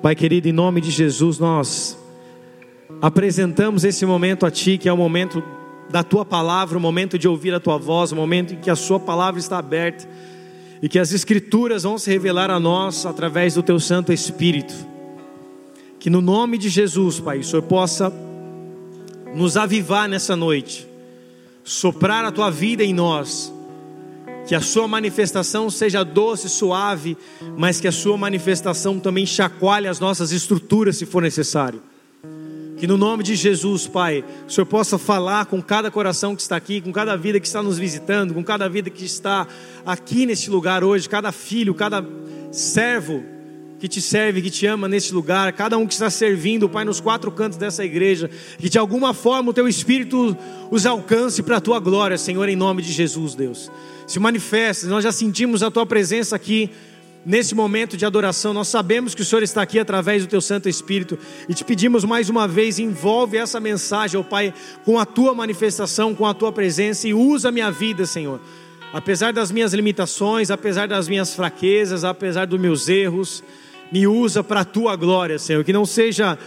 Pai querido, em nome de Jesus, nós apresentamos esse momento a Ti, que é o momento da Tua palavra, o momento de ouvir a Tua voz, o momento em que a Sua palavra está aberta e que as Escrituras vão se revelar a nós através do Teu Santo Espírito. Que no nome de Jesus, Pai, o Senhor possa nos avivar nessa noite, soprar a Tua vida em nós que a sua manifestação seja doce, suave, mas que a sua manifestação também chacoalhe as nossas estruturas se for necessário. Que no nome de Jesus, Pai, o Senhor possa falar com cada coração que está aqui, com cada vida que está nos visitando, com cada vida que está aqui neste lugar hoje, cada filho, cada servo que te serve, que te ama neste lugar, cada um que está servindo, Pai, nos quatro cantos dessa igreja, que de alguma forma o teu Espírito os alcance para a tua glória, Senhor, em nome de Jesus, Deus se manifesta. Nós já sentimos a tua presença aqui nesse momento de adoração. Nós sabemos que o Senhor está aqui através do teu Santo Espírito e te pedimos mais uma vez, envolve essa mensagem, ó Pai, com a tua manifestação, com a tua presença e usa a minha vida, Senhor. Apesar das minhas limitações, apesar das minhas fraquezas, apesar dos meus erros, me usa para a tua glória, Senhor. Que não seja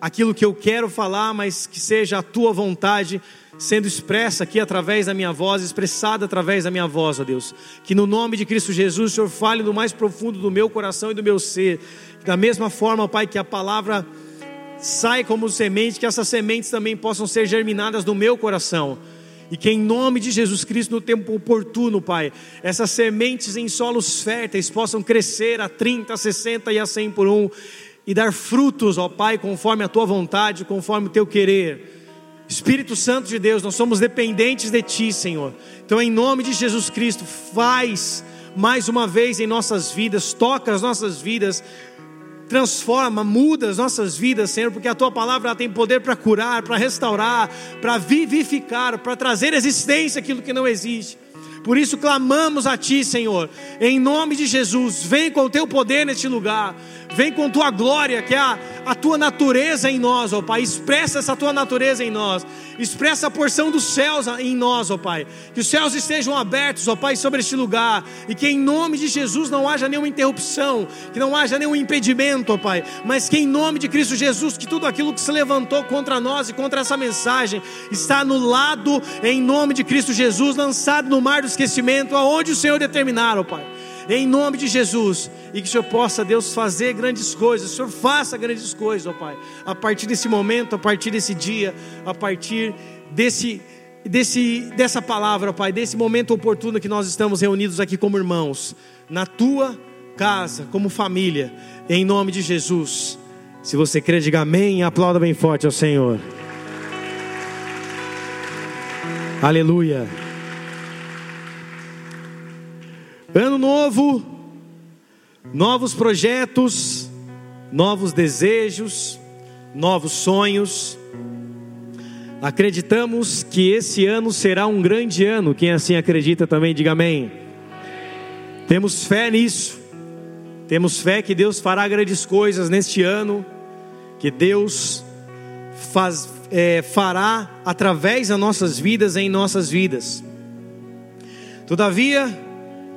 aquilo que eu quero falar, mas que seja a tua vontade sendo expressa aqui através da minha voz, expressada através da minha voz, ó Deus. Que no nome de Cristo Jesus, o Senhor fale no mais profundo do meu coração e do meu ser. Da mesma forma, Pai, que a palavra sai como semente, que essas sementes também possam ser germinadas no meu coração. E que em nome de Jesus Cristo, no tempo oportuno, Pai, essas sementes em solos férteis possam crescer a 30, a 60 e a 100 por um e dar frutos, ó Pai, conforme a tua vontade, conforme o teu querer Espírito Santo de Deus, nós somos dependentes de Ti, Senhor. Então, em nome de Jesus Cristo, faz mais uma vez em nossas vidas, toca as nossas vidas, transforma, muda as nossas vidas, Senhor, porque a Tua palavra tem poder para curar, para restaurar, para vivificar, para trazer existência aquilo que não existe. Por isso clamamos a Ti, Senhor, em nome de Jesus, vem com o Teu poder neste lugar, vem com Tua glória, que é a, a Tua natureza em nós, ó Pai, expressa essa Tua natureza em nós, expressa a porção dos céus em nós, ó Pai, que os céus estejam abertos, ó Pai, sobre este lugar, e que em nome de Jesus não haja nenhuma interrupção, que não haja nenhum impedimento, ó Pai, mas que em nome de Cristo Jesus, que tudo aquilo que se levantou contra nós e contra essa mensagem está anulado em nome de Cristo Jesus, lançado no mar do esquecimento, aonde o Senhor determinar, ó Pai em nome de Jesus, e que o Senhor possa, Deus, fazer grandes coisas, o Senhor faça grandes coisas, ó Pai, a partir desse momento, a partir desse dia, a partir desse, desse, dessa palavra, Pai, desse momento oportuno que nós estamos reunidos aqui como irmãos, na tua casa, como família, em nome de Jesus. Se você crê, diga amém e aplauda bem forte ao Senhor. Aleluia. Ano novo, novos projetos, novos desejos, novos sonhos. Acreditamos que esse ano será um grande ano. Quem assim acredita também, diga amém. Temos fé nisso. Temos fé que Deus fará grandes coisas neste ano, que Deus faz, é, fará através das nossas vidas em nossas vidas. Todavia,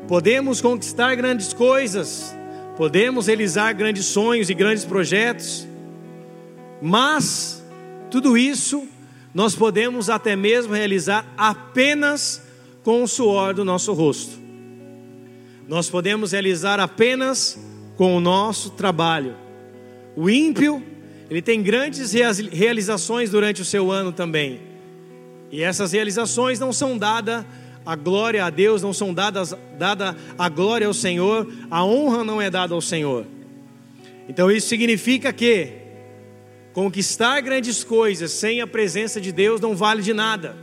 Podemos conquistar grandes coisas, podemos realizar grandes sonhos e grandes projetos, mas tudo isso nós podemos até mesmo realizar apenas com o suor do nosso rosto. Nós podemos realizar apenas com o nosso trabalho. O ímpio, ele tem grandes realizações durante o seu ano também. E essas realizações não são dadas a glória a Deus, não são dadas dada a glória ao Senhor, a honra não é dada ao Senhor. Então isso significa que conquistar grandes coisas sem a presença de Deus não vale de nada.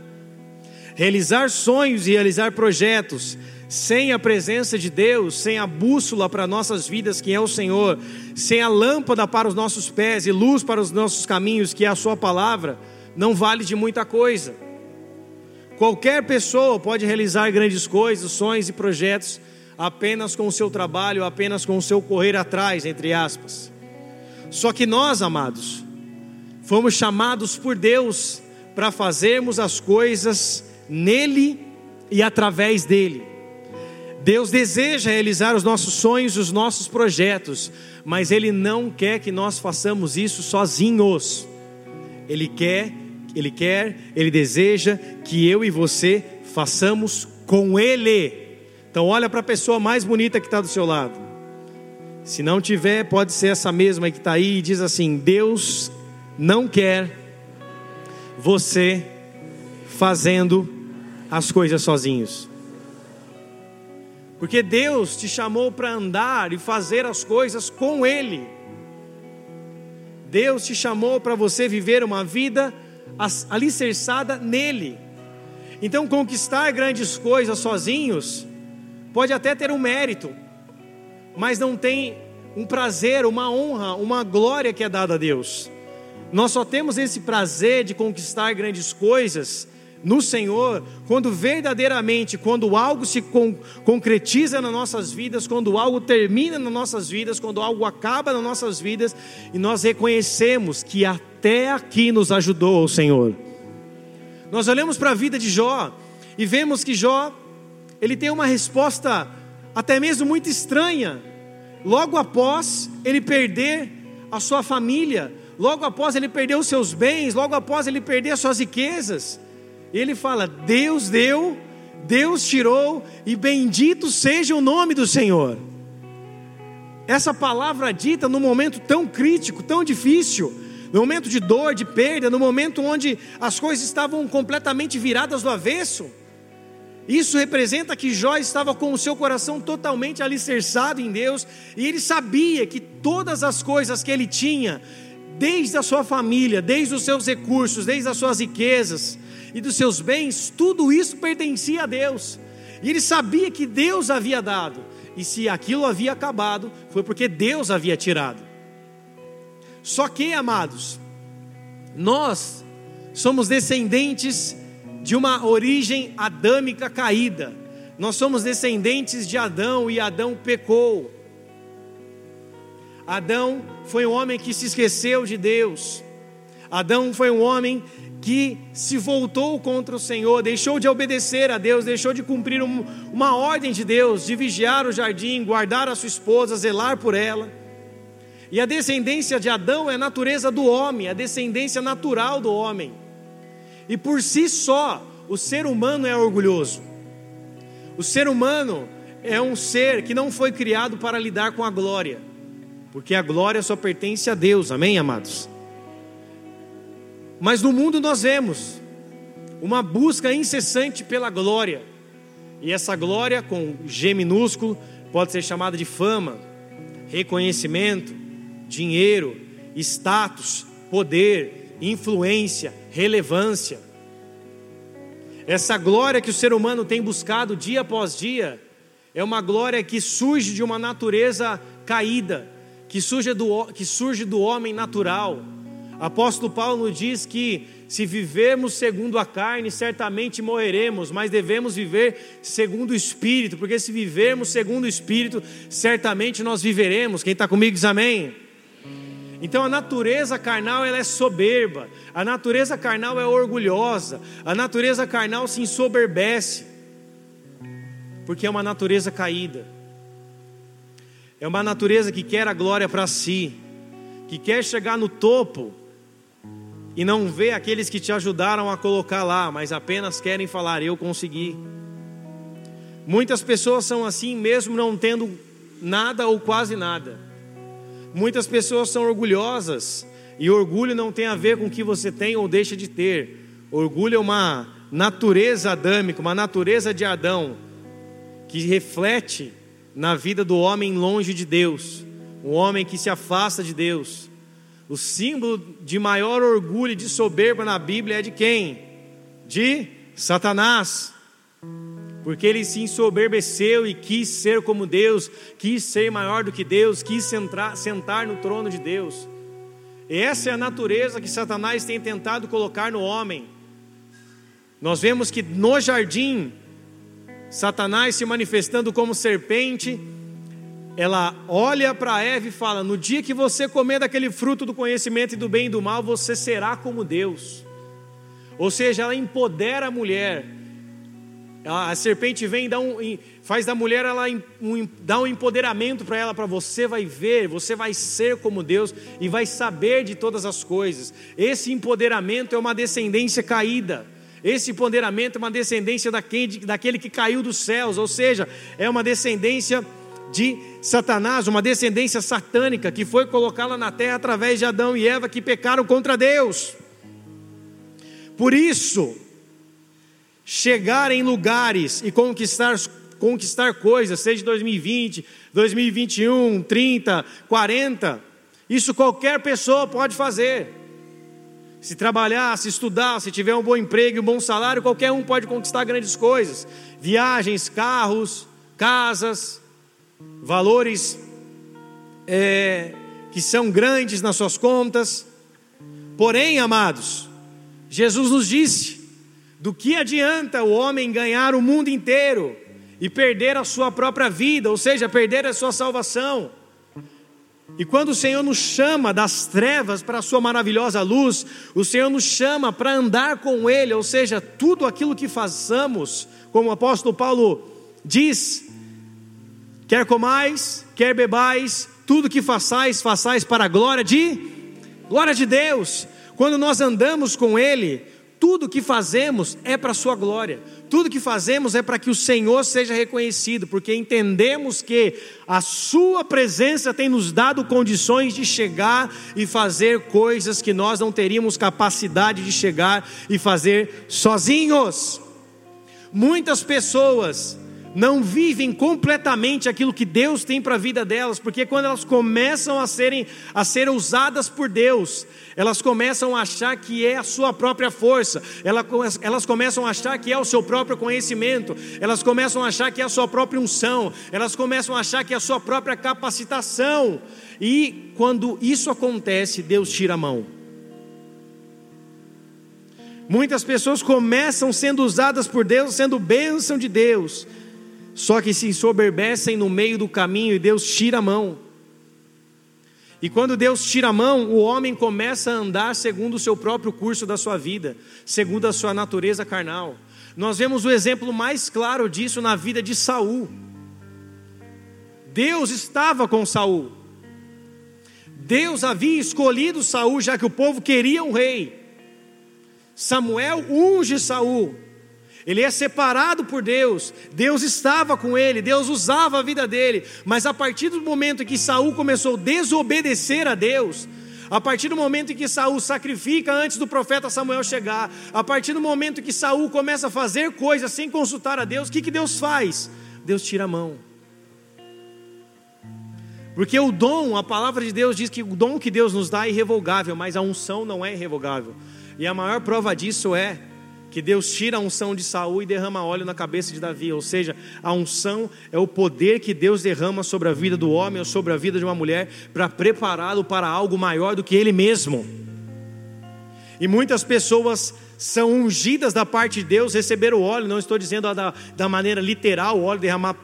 Realizar sonhos e realizar projetos sem a presença de Deus, sem a bússola para nossas vidas, que é o Senhor, sem a lâmpada para os nossos pés e luz para os nossos caminhos, que é a Sua palavra, não vale de muita coisa. Qualquer pessoa pode realizar grandes coisas, sonhos e projetos apenas com o seu trabalho, apenas com o seu correr atrás, entre aspas. Só que nós, amados, fomos chamados por Deus para fazermos as coisas nele e através dele. Deus deseja realizar os nossos sonhos, os nossos projetos, mas Ele não quer que nós façamos isso sozinhos. Ele quer, Ele quer, Ele deseja que eu e você façamos com Ele. Então olha para a pessoa mais bonita que está do seu lado. Se não tiver, pode ser essa mesma que está aí e diz assim: Deus não quer você fazendo as coisas sozinhos. Porque Deus te chamou para andar e fazer as coisas com Ele. Deus te chamou para você viver uma vida alicerçada nele. Então, conquistar grandes coisas sozinhos pode até ter um mérito, mas não tem um prazer, uma honra, uma glória que é dada a Deus. Nós só temos esse prazer de conquistar grandes coisas no Senhor quando verdadeiramente, quando algo se con concretiza nas nossas vidas, quando algo termina nas nossas vidas, quando algo acaba nas nossas vidas e nós reconhecemos que até aqui nos ajudou o Senhor. Nós olhamos para a vida de Jó e vemos que Jó ele tem uma resposta até mesmo muito estranha logo após ele perder a sua família, logo após ele perder os seus bens, logo após ele perder as suas riquezas, ele fala: Deus deu, Deus tirou, e bendito seja o nome do Senhor. Essa palavra dita num momento tão crítico, tão difícil, no momento de dor, de perda, no momento onde as coisas estavam completamente viradas do avesso. Isso representa que Jó estava com o seu coração totalmente alicerçado em Deus e ele sabia que todas as coisas que ele tinha, desde a sua família, desde os seus recursos, desde as suas riquezas e dos seus bens, tudo isso pertencia a Deus. E ele sabia que Deus havia dado, e se aquilo havia acabado, foi porque Deus havia tirado. Só que, amados, nós somos descendentes de uma origem adâmica caída. Nós somos descendentes de Adão e Adão pecou. Adão foi um homem que se esqueceu de Deus. Adão foi um homem que se voltou contra o Senhor, deixou de obedecer a Deus, deixou de cumprir um, uma ordem de Deus, de vigiar o jardim, guardar a sua esposa, zelar por ela. E a descendência de Adão é a natureza do homem, a descendência natural do homem. E por si só, o ser humano é orgulhoso. O ser humano é um ser que não foi criado para lidar com a glória, porque a glória só pertence a Deus, amém, amados? Mas no mundo nós vemos uma busca incessante pela glória, e essa glória, com G minúsculo, pode ser chamada de fama, reconhecimento, dinheiro, status, poder, influência, relevância. Essa glória que o ser humano tem buscado dia após dia é uma glória que surge de uma natureza caída, que surge do, que surge do homem natural. Apóstolo Paulo diz que se vivermos segundo a carne, certamente morreremos, mas devemos viver segundo o Espírito, porque se vivermos segundo o Espírito, certamente nós viveremos. Quem está comigo diz amém. Então a natureza carnal ela é soberba, a natureza carnal é orgulhosa, a natureza carnal se ensoberbece, porque é uma natureza caída, é uma natureza que quer a glória para si, que quer chegar no topo e não vê aqueles que te ajudaram a colocar lá, mas apenas querem falar: eu consegui. Muitas pessoas são assim, mesmo não tendo nada ou quase nada. Muitas pessoas são orgulhosas, e orgulho não tem a ver com o que você tem ou deixa de ter. Orgulho é uma natureza adâmica, uma natureza de Adão, que reflete na vida do homem longe de Deus, um homem que se afasta de Deus. O símbolo de maior orgulho e de soberba na Bíblia é de quem? De Satanás porque ele se ensoberbeceu e quis ser como Deus, quis ser maior do que Deus, quis sentar, sentar no trono de Deus. Essa é a natureza que Satanás tem tentado colocar no homem. Nós vemos que no jardim, Satanás se manifestando como serpente, ela olha para Eva e fala: No dia que você comer daquele fruto do conhecimento e do bem e do mal, você será como Deus. Ou seja, ela empodera a mulher A serpente vem e dá um, faz da mulher ela um, dá um empoderamento para ela, para você vai ver, você vai ser como Deus e vai saber de todas as coisas. Esse empoderamento é uma descendência caída. Esse empoderamento é uma descendência daquele, daquele que caiu dos céus, ou seja, é uma descendência de Satanás, uma descendência satânica que foi colocada na terra através de Adão e Eva que pecaram contra Deus. Por isso, chegar em lugares e conquistar, conquistar coisas, seja 2020, 2021, 30, 40, isso qualquer pessoa pode fazer. Se trabalhar, se estudar, se tiver um bom emprego um bom salário, qualquer um pode conquistar grandes coisas. Viagens, carros, casas, valores é, que são grandes nas suas contas. Porém, amados, Jesus nos disse do que adianta o homem ganhar o mundo inteiro e perder a sua própria vida, ou seja, perder a sua salvação? E quando o Senhor nos chama das trevas para a sua maravilhosa luz, o Senhor nos chama para andar com Ele, ou seja, tudo aquilo que façamos, como o apóstolo Paulo diz, quer comais, quer bebais, tudo que façais, façais para a glória de glória de Deus. Quando nós andamos com Ele, tudo que fazemos é para a Sua glória, tudo que fazemos é para que o Senhor seja reconhecido, porque entendemos que a Sua presença tem nos dado condições de chegar e fazer coisas que nós não teríamos capacidade de chegar e fazer sozinhos. Muitas pessoas não vivem completamente aquilo que Deus tem para a vida delas, porque quando elas começam a serem a ser usadas por Deus, elas começam a achar que é a sua própria força, elas começam a achar que é o seu próprio conhecimento, elas começam a achar que é a sua própria unção, elas começam a achar que é a sua própria capacitação. E quando isso acontece, Deus tira a mão. Muitas pessoas começam sendo usadas por Deus, sendo bênção de Deus, só que se ensoberbecem no meio do caminho e Deus tira a mão. E quando Deus tira a mão, o homem começa a andar segundo o seu próprio curso da sua vida, segundo a sua natureza carnal. Nós vemos o exemplo mais claro disso na vida de Saul. Deus estava com Saul. Deus havia escolhido Saul, já que o povo queria um rei. Samuel unge Saul ele é separado por Deus, Deus estava com ele, Deus usava a vida dele, mas a partir do momento que Saul começou a desobedecer a Deus, a partir do momento em que Saul sacrifica antes do profeta Samuel chegar, a partir do momento que Saul começa a fazer coisas sem consultar a Deus, o que, que Deus faz? Deus tira a mão. Porque o dom, a palavra de Deus diz que o dom que Deus nos dá é irrevogável, mas a unção não é irrevogável. E a maior prova disso é que Deus tira a unção de Saul e derrama óleo na cabeça de Davi, ou seja, a unção é o poder que Deus derrama sobre a vida do homem ou sobre a vida de uma mulher para prepará-lo para algo maior do que ele mesmo. E muitas pessoas são ungidas da parte de Deus, receberam o óleo, não estou dizendo da, da maneira literal, o óleo derramar,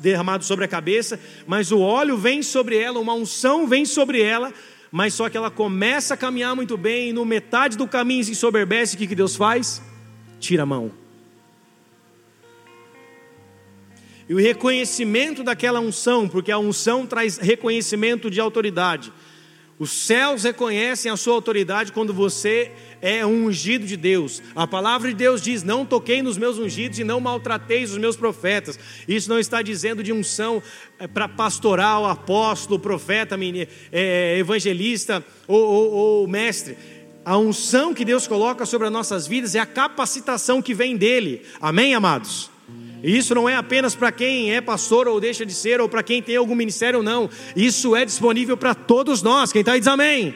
derramado sobre a cabeça, mas o óleo vem sobre ela, uma unção vem sobre ela, mas só que ela começa a caminhar muito bem, e no metade do caminho se ensoberbece, o que, que Deus faz? Tira a mão. E o reconhecimento daquela unção, porque a unção traz reconhecimento de autoridade. Os céus reconhecem a sua autoridade quando você é um ungido de Deus. A palavra de Deus diz: Não toquei nos meus ungidos e não maltrateis os meus profetas. Isso não está dizendo de unção é, para pastoral, apóstolo, profeta, é, evangelista ou, ou, ou mestre a unção que Deus coloca sobre as nossas vidas é a capacitação que vem dele. Amém, amados? E isso não é apenas para quem é pastor ou deixa de ser, ou para quem tem algum ministério, não. Isso é disponível para todos nós. Quem está aí diz amém.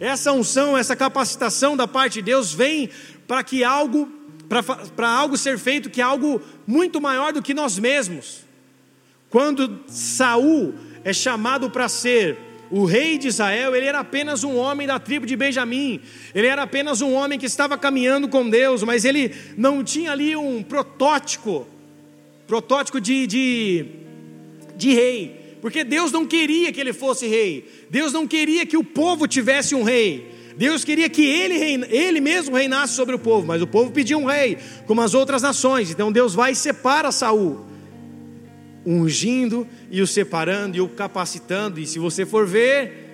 Essa unção, essa capacitação da parte de Deus vem para que algo, para algo ser feito que é algo muito maior do que nós mesmos. Quando Saul é chamado para ser o rei de Israel, ele era apenas um homem da tribo de Benjamim, ele era apenas um homem que estava caminhando com Deus, mas ele não tinha ali um protótipo, protótipo de, de, de rei, porque Deus não queria que ele fosse rei, Deus não queria que o povo tivesse um rei, Deus queria que ele, reina, ele mesmo reinasse sobre o povo, mas o povo pedia um rei, como as outras nações. Então Deus vai e separa Saul, ungindo e o separando e o capacitando. E se você for ver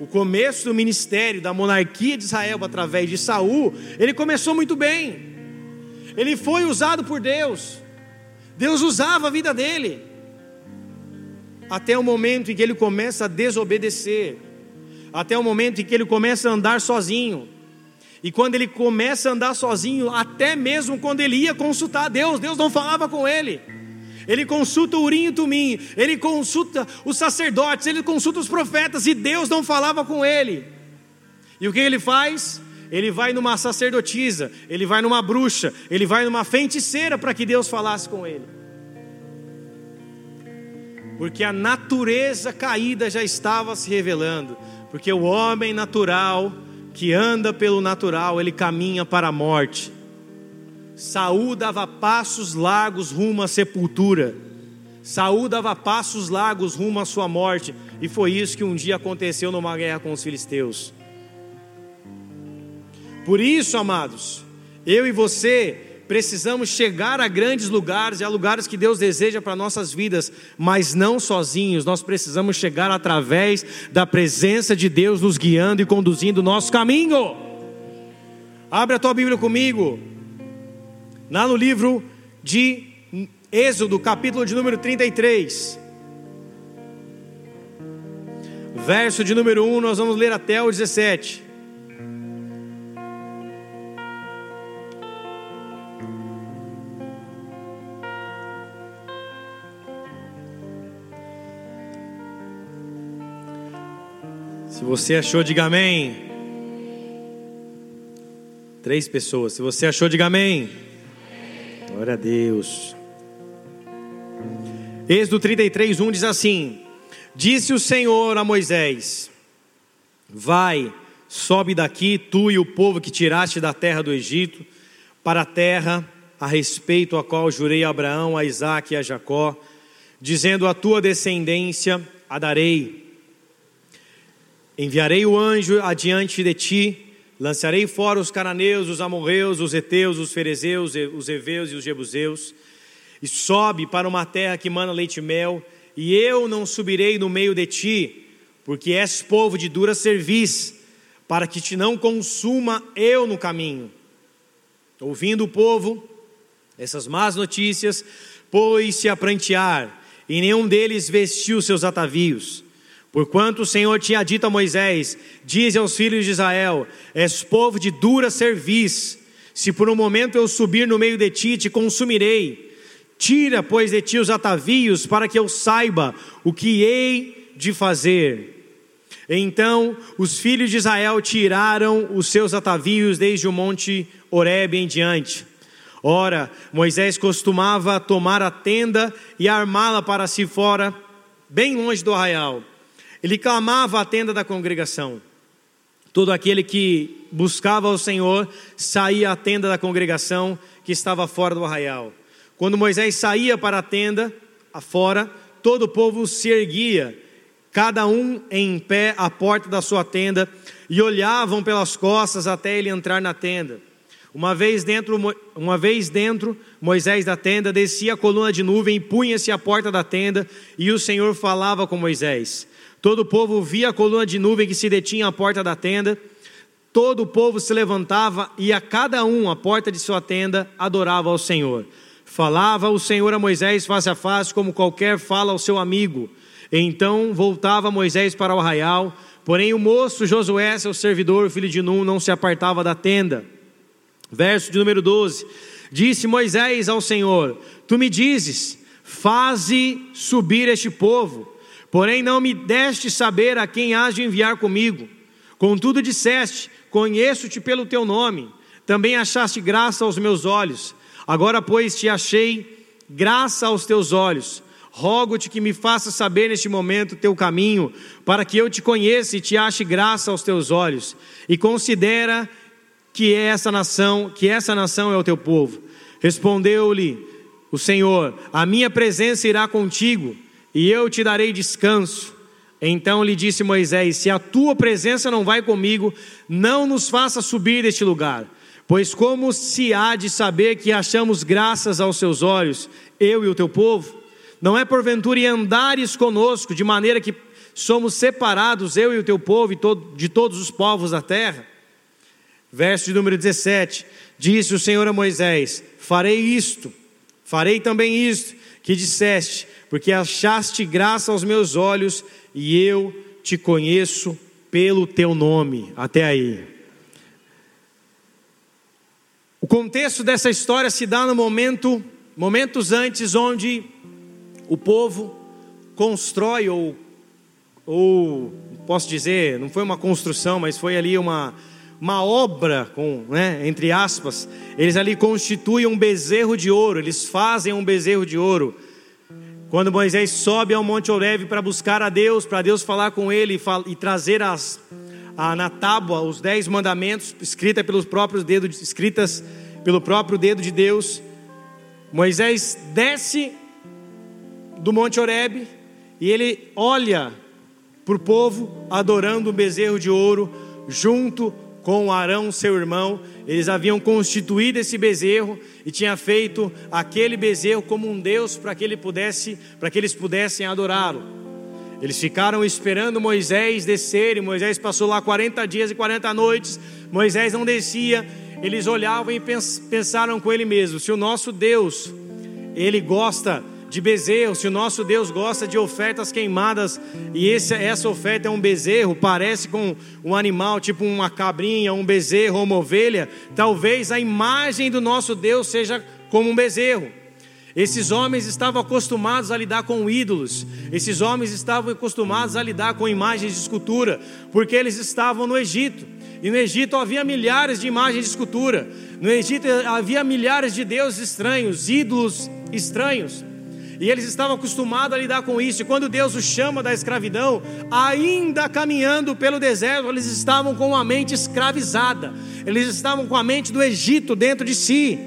o começo do ministério da monarquia de Israel através de Saul, ele começou muito bem. Ele foi usado por Deus. Deus usava a vida dele. Até o momento em que ele começa a desobedecer até o momento em que ele começa a andar sozinho. E quando ele começa a andar sozinho, até mesmo quando ele ia consultar Deus, Deus não falava com ele. Ele consulta Urim e Tumim, ele consulta os sacerdotes, ele consulta os profetas e Deus não falava com ele. E o que ele faz? Ele vai numa sacerdotisa, ele vai numa bruxa, ele vai numa feiticeira para que Deus falasse com ele. Porque a natureza caída já estava se revelando. Porque o homem natural, que anda pelo natural, ele caminha para a morte. Saúl dava passos largos rumo à sepultura. Saúl dava passos largos rumo à sua morte. E foi isso que um dia aconteceu numa guerra com os filisteus. Por isso, amados, eu e você precisamos chegar a grandes lugares e a lugares que Deus deseja para nossas vidas, mas não sozinhos, nós precisamos chegar através da presença de Deus nos guiando e conduzindo o nosso caminho. Abre a tua Bíblia comigo, lá no livro de Êxodo, capítulo de número 33. Verso de número 1, nós vamos ler até o 17. Se você achou, diga amém. Três pessoas. Se você achou, diga amém. Glória a Deus. Êxodo 33, 1 diz assim: Disse o Senhor a Moisés: Vai, sobe daqui, tu e o povo que tiraste da terra do Egito, para a terra a respeito a qual jurei a Abraão, a Isaque e a Jacó, dizendo: A tua descendência a darei Enviarei o anjo adiante de ti, lançarei fora os cananeus, os amorreus, os heteus, os ferezeus, os heveus e os jebuseus, e sobe para uma terra que mana leite e mel, e eu não subirei no meio de ti, porque és povo de dura cerviz, para que te não consuma eu no caminho. Ouvindo o povo essas más notícias, pôs-se a prantear, e nenhum deles vestiu seus atavios. Porquanto o Senhor tinha dito a Moisés: Diz aos filhos de Israel: És povo de dura cerviz. Se por um momento eu subir no meio de ti, te consumirei. Tira, pois, de ti os atavios, para que eu saiba o que hei de fazer. Então os filhos de Israel tiraram os seus atavios desde o monte Horebe em diante. Ora, Moisés costumava tomar a tenda e armá-la para si fora, bem longe do arraial ele clamava à tenda da congregação. Todo aquele que buscava o Senhor saía à tenda da congregação que estava fora do arraial. Quando Moisés saía para a tenda, afora, todo o povo se erguia, cada um em pé à porta da sua tenda, e olhavam pelas costas até ele entrar na tenda. Uma vez dentro, uma vez dentro, Moisés da tenda descia a coluna de nuvem e punha-se à porta da tenda, e o Senhor falava com Moisés. Todo o povo via a coluna de nuvem que se detinha à porta da tenda. Todo o povo se levantava e a cada um à porta de sua tenda adorava ao Senhor. Falava o Senhor a Moisés face a face, como qualquer fala ao seu amigo. Então voltava Moisés para o arraial, porém o moço Josué, seu servidor, filho de Num, não se apartava da tenda. Verso de número 12: Disse Moisés ao Senhor: Tu me dizes, faze subir este povo Porém, não me deste saber a quem has de enviar comigo. Contudo, disseste: Conheço-te pelo teu nome. Também achaste graça aos meus olhos. Agora, pois, te achei graça aos teus olhos. Rogo-te que me faças saber neste momento teu caminho, para que eu te conheça e te ache graça aos teus olhos. E considera que essa nação, que essa nação é o teu povo. Respondeu-lhe o Senhor: A minha presença irá contigo e eu te darei descanso. Então lhe disse Moisés: Se a tua presença não vai comigo, não nos faça subir deste lugar. Pois como se há de saber que achamos graças aos seus olhos, eu e o teu povo? Não é porventura andares conosco, de maneira que somos separados, eu e o teu povo, de todos os povos da terra? Verso de número 17: Disse o Senhor a Moisés: Farei isto, farei também isto, que disseste, porque achaste graça aos meus olhos e eu te conheço pelo teu nome. Até aí. O contexto dessa história se dá no momento, momentos antes, onde o povo constrói ou, ou posso dizer, não foi uma construção, mas foi ali uma uma obra com, né, entre aspas. Eles ali constituem um bezerro de ouro. Eles fazem um bezerro de ouro. Quando Moisés sobe ao Monte Oreb para buscar a Deus, para Deus falar com ele e, e trazer as, a, na tábua os dez mandamentos, escritas pelos próprios dedos, escritas pelo próprio dedo de Deus, Moisés desce do Monte Oreb e ele olha para o povo adorando um bezerro de ouro junto com Arão, seu irmão, eles haviam constituído esse bezerro e tinha feito aquele bezerro como um deus para que ele pudesse, para que eles pudessem adorá-lo. Eles ficaram esperando Moisés descer, e Moisés passou lá 40 dias e 40 noites. Moisés não descia. Eles olhavam e pensaram com ele mesmo: se o nosso Deus, ele gosta de bezerro, se o nosso Deus gosta de ofertas queimadas e esse, essa oferta é um bezerro, parece com um animal, tipo uma cabrinha, um bezerro uma ovelha, talvez a imagem do nosso Deus seja como um bezerro. Esses homens estavam acostumados a lidar com ídolos, esses homens estavam acostumados a lidar com imagens de escultura, porque eles estavam no Egito, e no Egito havia milhares de imagens de escultura, no Egito havia milhares de deuses estranhos, ídolos estranhos. E eles estavam acostumados a lidar com isso. E quando Deus os chama da escravidão, ainda caminhando pelo deserto, eles estavam com a mente escravizada. Eles estavam com a mente do Egito dentro de si.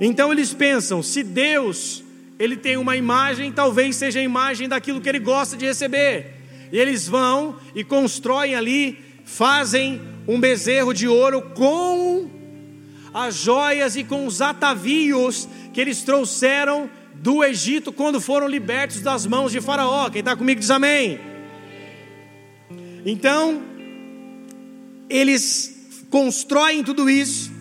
Então eles pensam: se Deus ele tem uma imagem, talvez seja a imagem daquilo que ele gosta de receber. E eles vão e constroem ali, fazem um bezerro de ouro com as joias e com os atavios que eles trouxeram do Egito quando foram libertos das mãos de Faraó. Quem está comigo diz amém. Então, eles constroem tudo isso,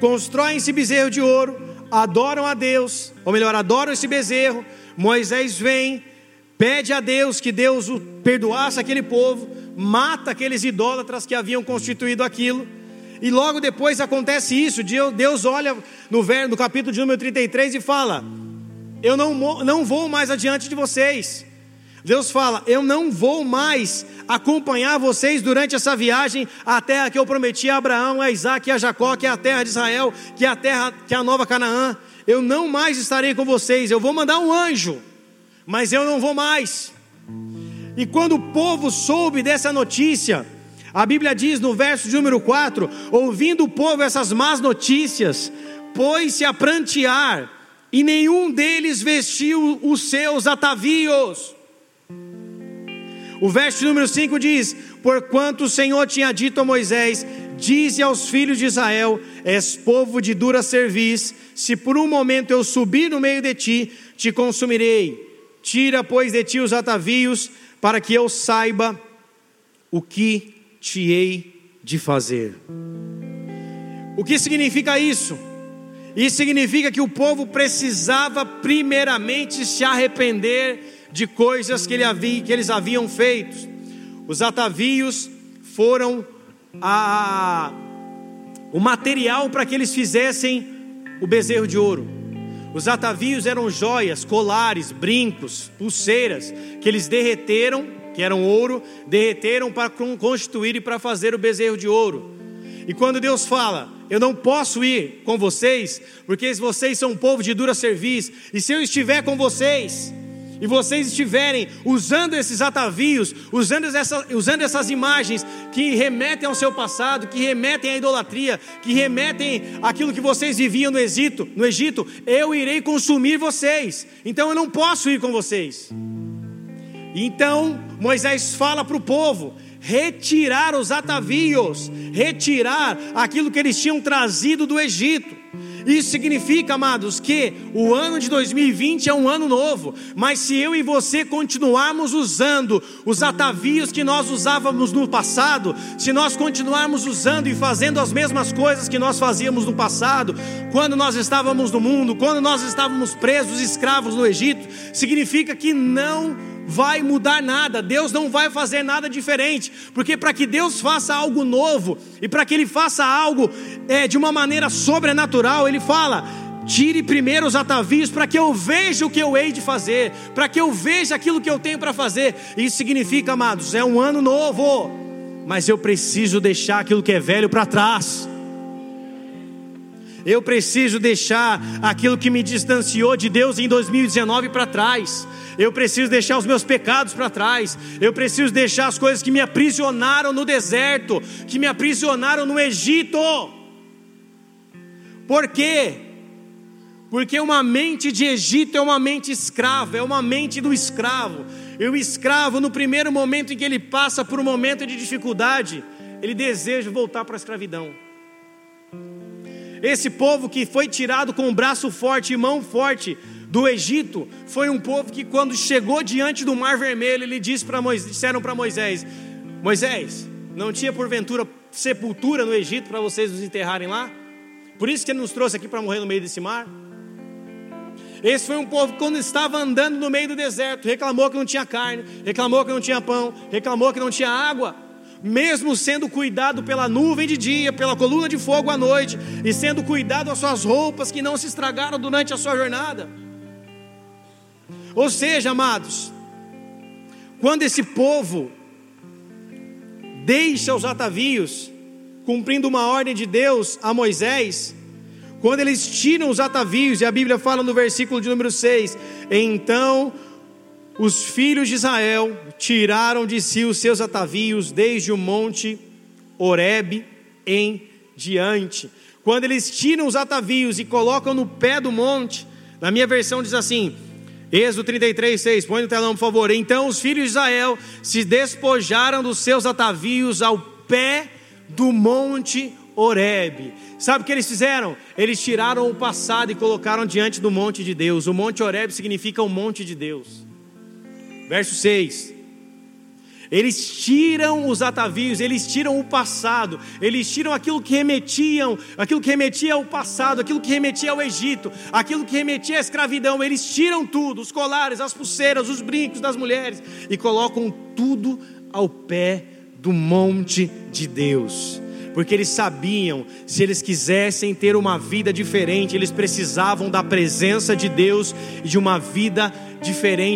constroem esse bezerro de ouro, adoram a Deus, ou melhor, adoram esse bezerro. Moisés vem, pede a Deus que Deus o perdoasse aquele povo, mata aqueles idólatras que haviam constituído aquilo. E logo depois acontece isso, Deus olha no, no capítulo de número 33 e fala: eu não, não vou mais adiante de vocês. Deus fala: Eu não vou mais acompanhar vocês durante essa viagem à terra que eu prometi a Abraão, a Isaac e a Jacó, que é a terra de Israel, que é a terra, que é a nova Canaã. Eu não mais estarei com vocês. Eu vou mandar um anjo, mas eu não vou mais. E quando o povo soube dessa notícia, a Bíblia diz no verso de número 4: Ouvindo o povo essas más notícias, pôs-se a prantear e nenhum deles vestiu os seus atavios. O verso número 5 diz: Porquanto o Senhor tinha dito a Moisés: Dize aos filhos de Israel: És povo de dura cerviz, se por um momento eu subir no meio de ti, te consumirei. Tira, pois, de ti os atavios, para que eu saiba o que te hei de fazer. O que significa isso? Isso significa que o povo precisava primeiramente se arrepender de coisas que, ele havia, que eles haviam feito. Os atavios foram a, o material para que eles fizessem o bezerro de ouro. Os atavios eram joias, colares, brincos, pulseiras que eles derreteram, que eram ouro, derreteram para constituir e para fazer o bezerro de ouro. E quando Deus fala, eu não posso ir com vocês, porque vocês são um povo de dura serviço, e se eu estiver com vocês, e vocês estiverem usando esses atavios, usando, essa, usando essas imagens que remetem ao seu passado, que remetem à idolatria, que remetem àquilo que vocês viviam no Egito, no Egito, eu irei consumir vocês. Então eu não posso ir com vocês. Então Moisés fala para o povo: retirar os atavios, retirar aquilo que eles tinham trazido do Egito. Isso significa, amados, que o ano de 2020 é um ano novo, mas se eu e você continuarmos usando os atavios que nós usávamos no passado, se nós continuarmos usando e fazendo as mesmas coisas que nós fazíamos no passado, quando nós estávamos no mundo, quando nós estávamos presos, escravos no Egito, significa que não vai mudar nada, Deus não vai fazer nada diferente, porque para que Deus faça algo novo e para que Ele faça algo é, de uma maneira sobrenatural, Ele fala: tire primeiro os atavios para que eu veja o que eu hei de fazer, para que eu veja aquilo que eu tenho para fazer. Isso significa, amados, é um ano novo, mas eu preciso deixar aquilo que é velho para trás. Eu preciso deixar aquilo que me distanciou de Deus em 2019 para trás. Eu preciso deixar os meus pecados para trás. Eu preciso deixar as coisas que me aprisionaram no deserto, que me aprisionaram no Egito. Por quê? Porque uma mente de Egito é uma mente escrava, é uma mente do escravo. E o escravo, no primeiro momento em que ele passa por um momento de dificuldade, ele deseja voltar para a escravidão. Esse povo que foi tirado com um braço forte e mão forte do Egito foi um povo que, quando chegou diante do Mar Vermelho, ele disse para Moisés, disseram para Moisés: Moisés, não tinha porventura sepultura no Egito para vocês nos enterrarem lá? Por isso que ele nos trouxe aqui para morrer no meio desse mar? Esse foi um povo que, quando estava andando no meio do deserto, reclamou que não tinha carne, reclamou que não tinha pão, reclamou que não tinha água mesmo sendo cuidado pela nuvem de dia, pela coluna de fogo à noite, e sendo cuidado as suas roupas que não se estragaram durante a sua jornada. Ou seja, amados, quando esse povo deixa os atavios, cumprindo uma ordem de Deus a Moisés, quando eles tiram os atavios, e a Bíblia fala no versículo de número 6, então os filhos de Israel tiraram de si os seus atavios desde o monte Horebe em diante. Quando eles tiram os atavios e colocam no pé do monte, na minha versão diz assim: Êxodo 33, 6, põe no telão, por favor. Então os filhos de Israel se despojaram dos seus atavios ao pé do monte Horebe. Sabe o que eles fizeram? Eles tiraram o passado e colocaram diante do monte de Deus. O monte Horebe significa o monte de Deus. Verso 6. Eles tiram os atavios, eles tiram o passado, eles tiram aquilo que remetiam, aquilo que remetia ao passado, aquilo que remetia ao Egito, aquilo que remetia à escravidão, eles tiram tudo, os colares, as pulseiras, os brincos das mulheres e colocam tudo ao pé do monte de Deus porque eles sabiam, se eles quisessem ter uma vida diferente, eles precisavam da presença de Deus e de uma vida diferente,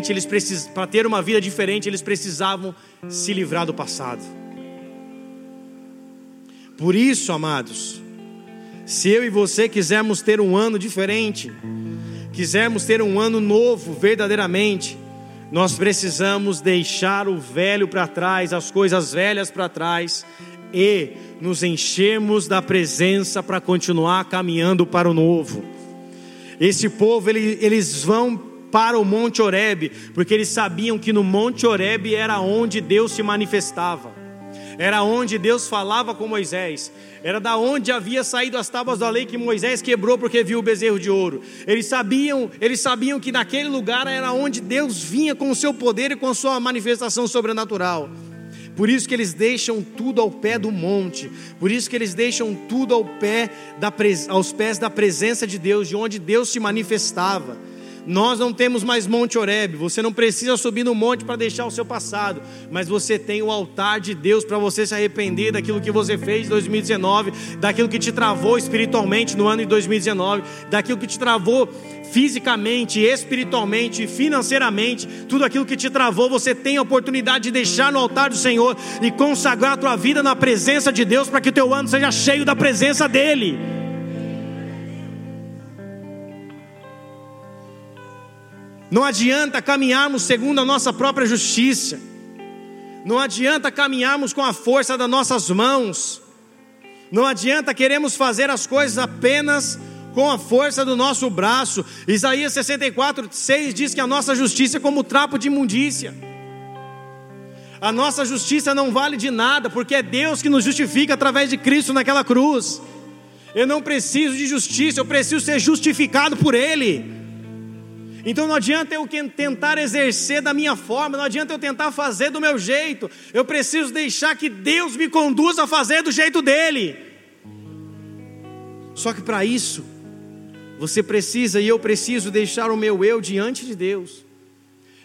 eles precis... para ter uma vida diferente, eles precisavam se livrar do passado. Por isso, amados, se eu e você quisermos ter um ano diferente, quisermos ter um ano novo verdadeiramente, nós precisamos deixar o velho para trás, as coisas velhas para trás e nos enchemos da presença para continuar caminhando para o novo. Esse povo, ele, eles vão para o Monte Oreb, porque eles sabiam que no Monte Oreb era onde Deus se manifestava. Era onde Deus falava com Moisés. Era da onde havia saído as tábuas da lei que Moisés quebrou porque viu o bezerro de ouro. Eles sabiam, eles sabiam que naquele lugar era onde Deus vinha com o seu poder e com a sua manifestação sobrenatural. Por isso que eles deixam tudo ao pé do monte. Por isso que eles deixam tudo ao pé da, aos pés da presença de Deus, de onde Deus se manifestava. Nós não temos mais Monte Oreb. Você não precisa subir no monte para deixar o seu passado, mas você tem o altar de Deus para você se arrepender daquilo que você fez em 2019, daquilo que te travou espiritualmente no ano de 2019, daquilo que te travou fisicamente, espiritualmente, financeiramente, tudo aquilo que te travou, você tem a oportunidade de deixar no altar do Senhor e consagrar a tua vida na presença de Deus para que o teu ano seja cheio da presença dEle. Não adianta caminharmos segundo a nossa própria justiça. Não adianta caminharmos com a força das nossas mãos. Não adianta queremos fazer as coisas apenas com a força do nosso braço. Isaías 64, 6 diz que a nossa justiça é como trapo de imundícia. A nossa justiça não vale de nada, porque é Deus que nos justifica através de Cristo naquela cruz. Eu não preciso de justiça, eu preciso ser justificado por Ele. Então não adianta eu tentar exercer da minha forma, não adianta eu tentar fazer do meu jeito, eu preciso deixar que Deus me conduza a fazer do jeito dele. Só que para isso, você precisa e eu preciso deixar o meu eu diante de Deus.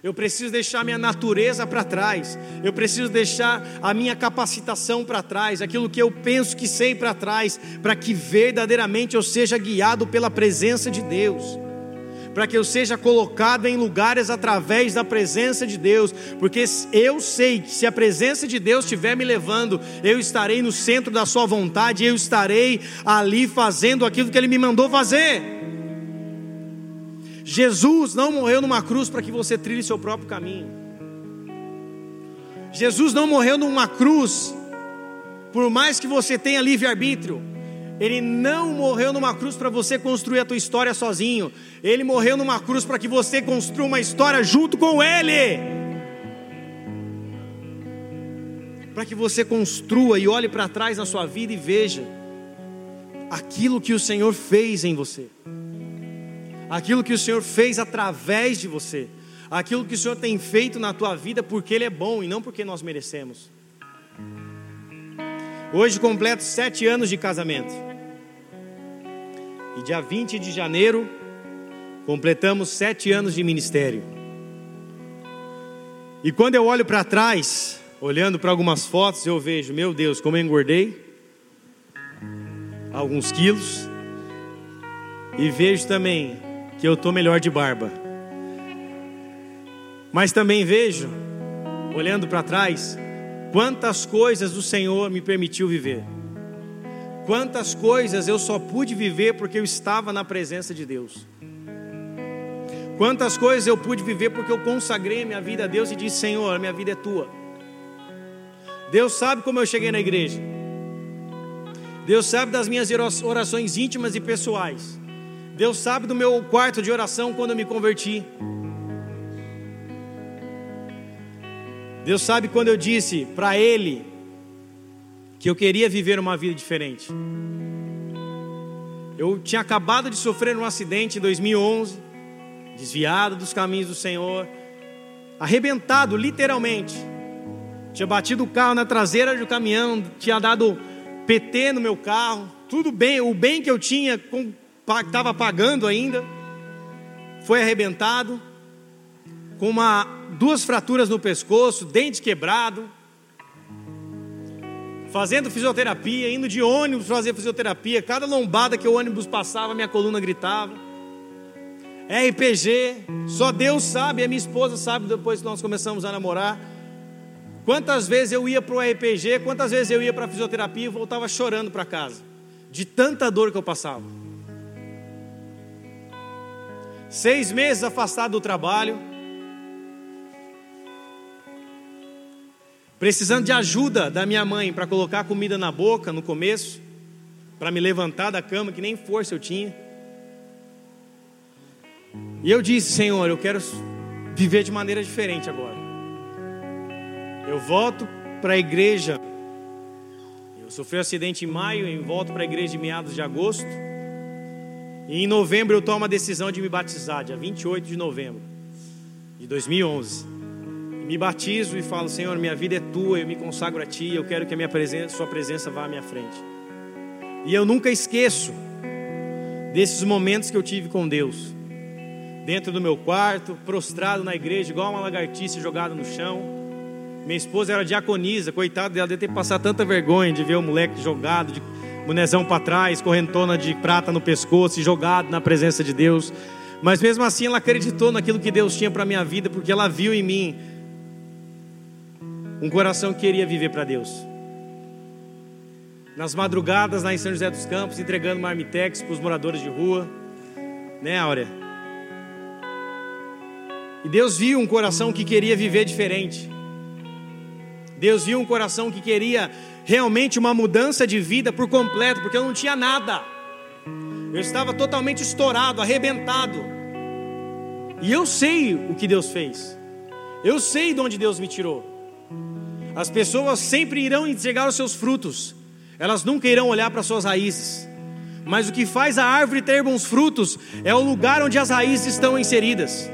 Eu preciso deixar minha natureza para trás. Eu preciso deixar a minha capacitação para trás, aquilo que eu penso que sei para trás, para que verdadeiramente eu seja guiado pela presença de Deus para que eu seja colocado em lugares através da presença de Deus, porque eu sei que se a presença de Deus estiver me levando, eu estarei no centro da Sua vontade, eu estarei ali fazendo aquilo que Ele me mandou fazer. Jesus não morreu numa cruz para que você trilhe seu próprio caminho. Jesus não morreu numa cruz, por mais que você tenha livre-arbítrio, ele não morreu numa cruz para você construir a tua história sozinho. Ele morreu numa cruz para que você construa uma história junto com Ele. Para que você construa e olhe para trás na sua vida e veja aquilo que o Senhor fez em você, aquilo que o Senhor fez através de você, aquilo que o Senhor tem feito na tua vida porque Ele é bom e não porque nós merecemos. Hoje completo sete anos de casamento. E dia 20 de janeiro completamos sete anos de ministério. E quando eu olho para trás, olhando para algumas fotos, eu vejo, meu Deus, como eu engordei alguns quilos. E vejo também que eu estou melhor de barba. Mas também vejo, olhando para trás, Quantas coisas o Senhor me permitiu viver. Quantas coisas eu só pude viver porque eu estava na presença de Deus. Quantas coisas eu pude viver porque eu consagrei minha vida a Deus e disse: Senhor, minha vida é tua. Deus sabe como eu cheguei na igreja. Deus sabe das minhas orações íntimas e pessoais. Deus sabe do meu quarto de oração quando eu me converti. Deus sabe quando eu disse para Ele que eu queria viver uma vida diferente. Eu tinha acabado de sofrer um acidente em 2011, desviado dos caminhos do Senhor, arrebentado literalmente. Tinha batido o carro na traseira do caminhão, tinha dado PT no meu carro, tudo bem, o bem que eu tinha, estava pagando ainda, foi arrebentado com uma, duas fraturas no pescoço, dente quebrado, fazendo fisioterapia, indo de ônibus fazer fisioterapia. Cada lombada que o ônibus passava, minha coluna gritava. RPG, só Deus sabe, a minha esposa sabe depois que nós começamos a namorar. Quantas vezes eu ia para o RPG, quantas vezes eu ia para a fisioterapia e voltava chorando para casa, de tanta dor que eu passava. Seis meses afastado do trabalho, precisando de ajuda da minha mãe para colocar comida na boca no começo, para me levantar da cama, que nem força eu tinha. E eu disse: Senhor, eu quero viver de maneira diferente agora. Eu volto para a igreja. Eu sofri um acidente em maio e volto para a igreja em meados de agosto. E em novembro eu tomo a decisão de me batizar, dia 28 de novembro de 2011 me batizo e falo: Senhor, minha vida é tua, eu me consagro a ti, eu quero que a minha presença, sua presença vá à minha frente. E eu nunca esqueço desses momentos que eu tive com Deus, dentro do meu quarto, prostrado na igreja, igual uma lagartixa jogada no chão. Minha esposa era diaconisa, coitada dela, deve ter passado tanta vergonha de ver o moleque jogado, de bonezão para trás, correntona de prata no pescoço e jogado na presença de Deus. Mas mesmo assim ela acreditou naquilo que Deus tinha para minha vida, porque ela viu em mim um coração que queria viver para Deus. Nas madrugadas lá em São José dos Campos, entregando marmitex para os moradores de rua, né, Áurea? E Deus viu um coração que queria viver diferente. Deus viu um coração que queria realmente uma mudança de vida por completo, porque eu não tinha nada. Eu estava totalmente estourado, arrebentado. E eu sei o que Deus fez. Eu sei de onde Deus me tirou. As pessoas sempre irão entregar os seus frutos, elas nunca irão olhar para suas raízes. Mas o que faz a árvore ter bons frutos é o lugar onde as raízes estão inseridas.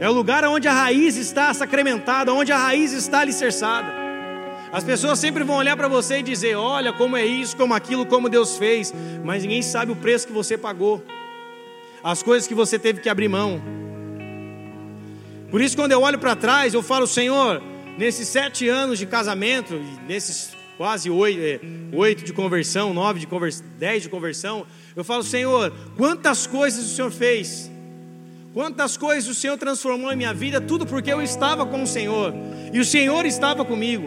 É o lugar onde a raiz está sacramentada, onde a raiz está alicerçada. As pessoas sempre vão olhar para você e dizer: Olha como é isso, como aquilo, como Deus fez, mas ninguém sabe o preço que você pagou, as coisas que você teve que abrir mão. Por isso, quando eu olho para trás, eu falo: Senhor, nesses sete anos de casamento, nesses quase oito, é, oito de conversão, nove de conversão, dez de conversão, eu falo: Senhor, quantas coisas o Senhor fez Quantas coisas o Senhor transformou em minha vida, tudo porque eu estava com o Senhor e o Senhor estava comigo.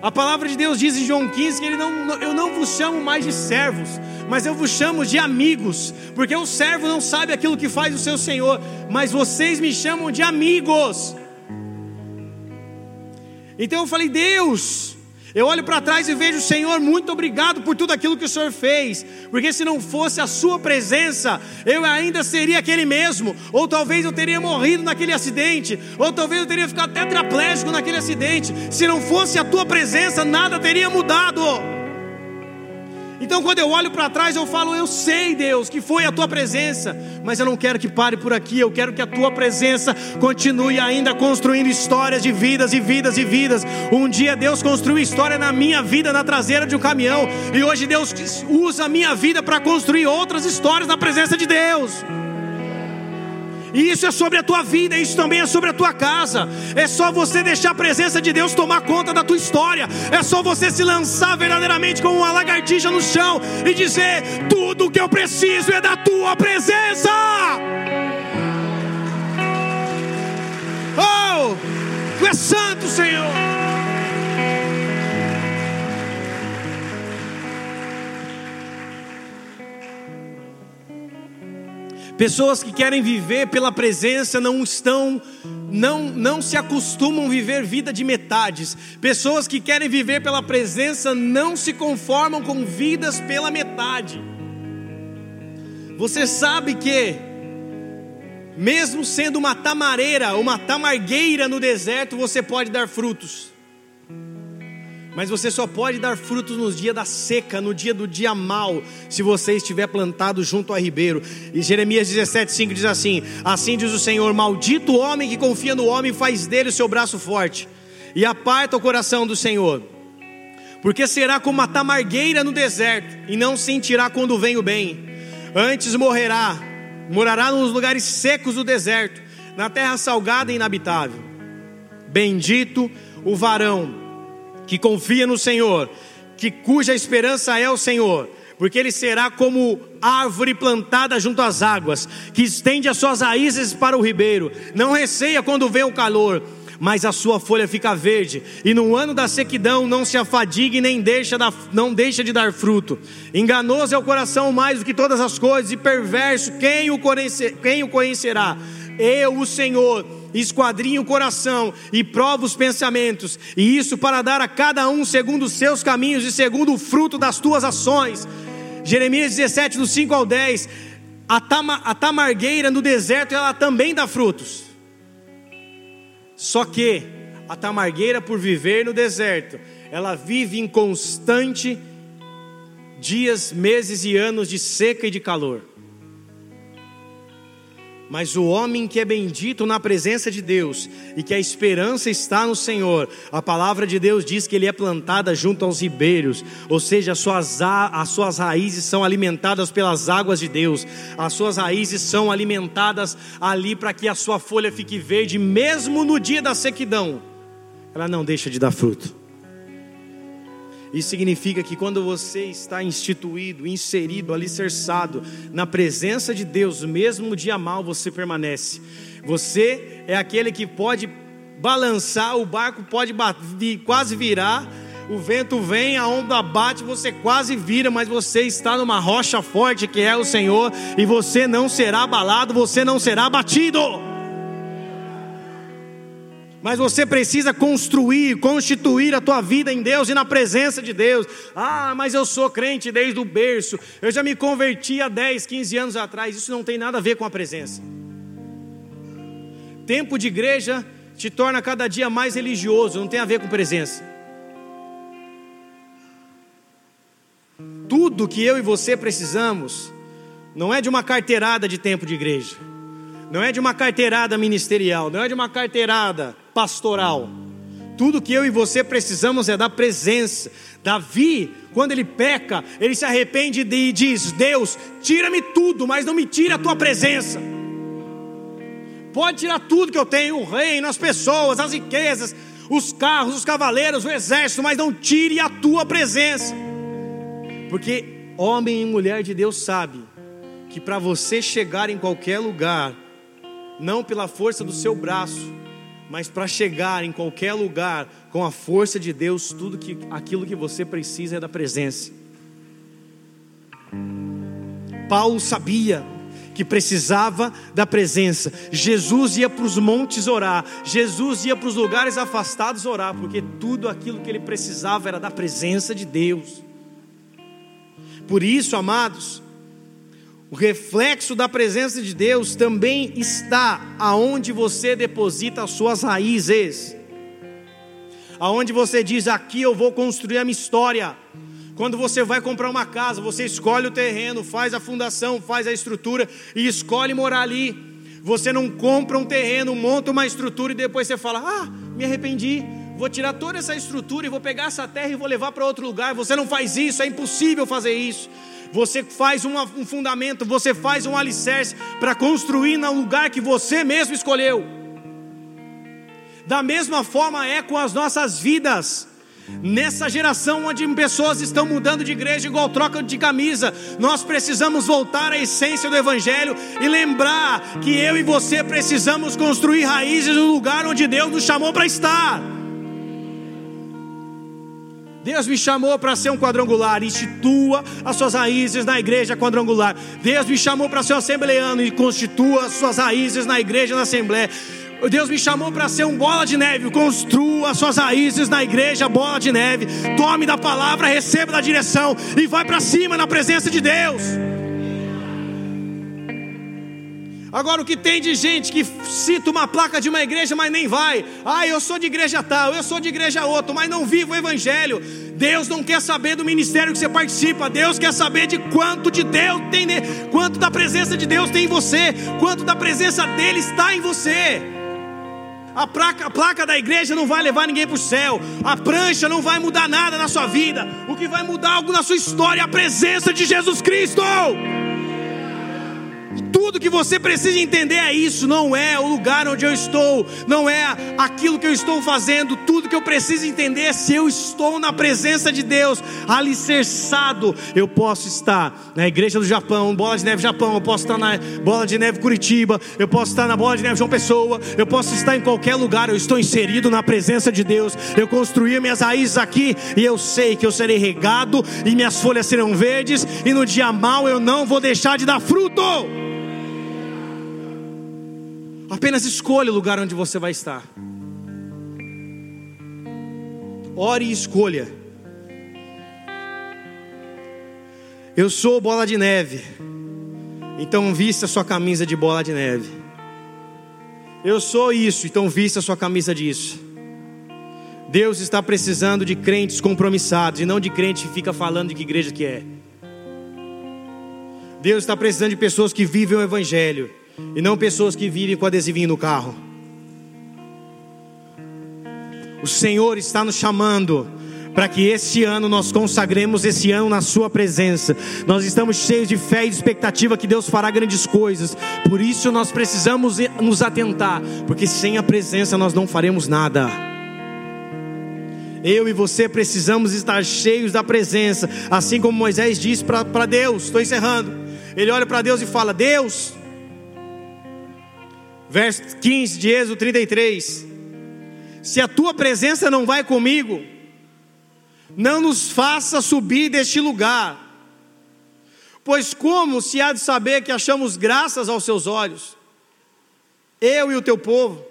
A palavra de Deus diz em João 15 que ele não, eu não vos chamo mais de servos, mas eu vos chamo de amigos, porque o servo não sabe aquilo que faz o seu Senhor, mas vocês me chamam de amigos. Então eu falei, Deus, eu olho para trás e vejo, Senhor, muito obrigado por tudo aquilo que o Senhor fez, porque se não fosse a Sua presença, eu ainda seria aquele mesmo, ou talvez eu teria morrido naquele acidente, ou talvez eu teria ficado tetraplégico naquele acidente. Se não fosse a Tua presença, nada teria mudado. Então, quando eu olho para trás, eu falo: Eu sei, Deus, que foi a tua presença, mas eu não quero que pare por aqui. Eu quero que a tua presença continue ainda construindo histórias de vidas e vidas e vidas. Um dia Deus construiu história na minha vida na traseira de um caminhão, e hoje Deus usa a minha vida para construir outras histórias na presença de Deus. E isso é sobre a tua vida, isso também é sobre a tua casa. É só você deixar a presença de Deus tomar conta da tua história. É só você se lançar verdadeiramente como uma lagartixa no chão e dizer: tudo o que eu preciso é da tua presença. Oh, tu és santo, Senhor. Pessoas que querem viver pela presença não estão não não se acostumam a viver vida de metades. Pessoas que querem viver pela presença não se conformam com vidas pela metade. Você sabe que mesmo sendo uma tamareira, uma tamargueira no deserto, você pode dar frutos. Mas você só pode dar frutos nos dias da seca, no dia do dia mal, se você estiver plantado junto a ribeiro. E Jeremias 17,5 diz assim: Assim diz o Senhor: Maldito o homem que confia no homem, faz dele o seu braço forte, e aparta o coração do Senhor. Porque será como a tamargueira no deserto, e não sentirá quando vem o bem. Antes morrerá, morará nos lugares secos do deserto, na terra salgada e inabitável. Bendito o varão que confia no Senhor, que cuja esperança é o Senhor, porque ele será como árvore plantada junto às águas, que estende as suas raízes para o ribeiro, não receia quando vem o calor, mas a sua folha fica verde, e no ano da sequidão não se afadigue nem deixa da, não deixa de dar fruto. Enganoso é o coração mais do que todas as coisas, e perverso, quem o, quem o conhecerá? Eu, o Senhor, esquadrinho o coração e provo os pensamentos, e isso para dar a cada um segundo os seus caminhos e segundo o fruto das tuas ações. Jeremias 17, do 5 ao 10. A, tama, a tamargueira no deserto, ela também dá frutos. Só que a tamargueira, por viver no deserto, ela vive em constante dias, meses e anos de seca e de calor. Mas o homem que é bendito na presença de Deus e que a esperança está no Senhor, a palavra de Deus diz que ele é plantada junto aos ribeiros, ou seja, as suas, as suas raízes são alimentadas pelas águas de Deus, as suas raízes são alimentadas ali para que a sua folha fique verde, mesmo no dia da sequidão, ela não deixa de dar fruto. Isso significa que quando você está instituído, inserido, alicerçado na presença de Deus, mesmo dia mal, você permanece. Você é aquele que pode balançar, o barco pode quase virar, o vento vem, a onda bate, você quase vira, mas você está numa rocha forte que é o Senhor, e você não será abalado, você não será abatido. Mas você precisa construir, constituir a tua vida em Deus e na presença de Deus. Ah, mas eu sou crente desde o berço. Eu já me converti há 10, 15 anos atrás. Isso não tem nada a ver com a presença. Tempo de igreja te torna cada dia mais religioso, não tem a ver com presença. Tudo que eu e você precisamos não é de uma carteirada de tempo de igreja, não é de uma carteirada ministerial, não é de uma carteirada pastoral. Tudo que eu e você precisamos é da presença. Davi, quando ele peca, ele se arrepende e diz: Deus, tira-me tudo, mas não me tire a tua presença. Pode tirar tudo que eu tenho, o reino, as pessoas, as riquezas, os carros, os cavaleiros, o exército, mas não tire a tua presença. Porque homem e mulher de Deus sabe que para você chegar em qualquer lugar, não pela força do seu braço, mas para chegar em qualquer lugar com a força de Deus, tudo que aquilo que você precisa é da presença. Paulo sabia que precisava da presença. Jesus ia para os montes orar, Jesus ia para os lugares afastados orar, porque tudo aquilo que ele precisava era da presença de Deus. Por isso, amados, o reflexo da presença de Deus também está aonde você deposita as suas raízes. Aonde você diz: aqui eu vou construir a minha história. Quando você vai comprar uma casa, você escolhe o terreno, faz a fundação, faz a estrutura e escolhe morar ali. Você não compra um terreno, monta uma estrutura e depois você fala: Ah, me arrependi, vou tirar toda essa estrutura e vou pegar essa terra e vou levar para outro lugar. Você não faz isso, é impossível fazer isso. Você faz um fundamento, você faz um alicerce para construir no lugar que você mesmo escolheu. Da mesma forma é com as nossas vidas. Nessa geração onde pessoas estão mudando de igreja igual troca de camisa, nós precisamos voltar à essência do Evangelho e lembrar que eu e você precisamos construir raízes no lugar onde Deus nos chamou para estar. Deus me chamou para ser um quadrangular, institua as suas raízes na igreja quadrangular. Deus me chamou para ser um assembleano e constitua as suas raízes na igreja na assembleia. Deus me chamou para ser um bola de neve. Construa suas raízes na igreja, bola de neve. Tome da palavra, receba da direção e vai para cima na presença de Deus. Agora, o que tem de gente que cita uma placa de uma igreja, mas nem vai. Ah, eu sou de igreja tal, eu sou de igreja outro, mas não vivo o evangelho. Deus não quer saber do ministério que você participa. Deus quer saber de quanto de Deus tem, quanto da presença de Deus tem em você, quanto da presença dele está em você. A placa, a placa da igreja não vai levar ninguém para o céu. A prancha não vai mudar nada na sua vida. O que vai mudar algo na sua história é a presença de Jesus Cristo. Tudo que você precisa entender é isso, não é o lugar onde eu estou, não é aquilo que eu estou fazendo. Tudo que eu preciso entender é se eu estou na presença de Deus, alicerçado. Eu posso estar na igreja do Japão, Bola de Neve Japão, eu posso estar na Bola de Neve Curitiba, eu posso estar na Bola de Neve João Pessoa, eu posso estar em qualquer lugar, eu estou inserido na presença de Deus. Eu construí minhas raízes aqui e eu sei que eu serei regado e minhas folhas serão verdes, e no dia mau eu não vou deixar de dar fruto. Apenas escolha o lugar onde você vai estar. Ore e escolha. Eu sou bola de neve. Então vista sua camisa de bola de neve. Eu sou isso, então vista sua camisa disso. Deus está precisando de crentes compromissados e não de crente que fica falando de que igreja que é. Deus está precisando de pessoas que vivem o evangelho e não pessoas que vivem com adesivinho no carro. O Senhor está nos chamando para que este ano nós consagremos esse ano na Sua presença. Nós estamos cheios de fé e de expectativa que Deus fará grandes coisas. Por isso nós precisamos nos atentar, porque sem a presença nós não faremos nada. Eu e você precisamos estar cheios da presença, assim como Moisés disse para Deus. Estou encerrando. Ele olha para Deus e fala: Deus, verso 15 de Êxodo 33. Se a tua presença não vai comigo, não nos faça subir deste lugar, pois como se há de saber que achamos graças aos seus olhos, eu e o teu povo?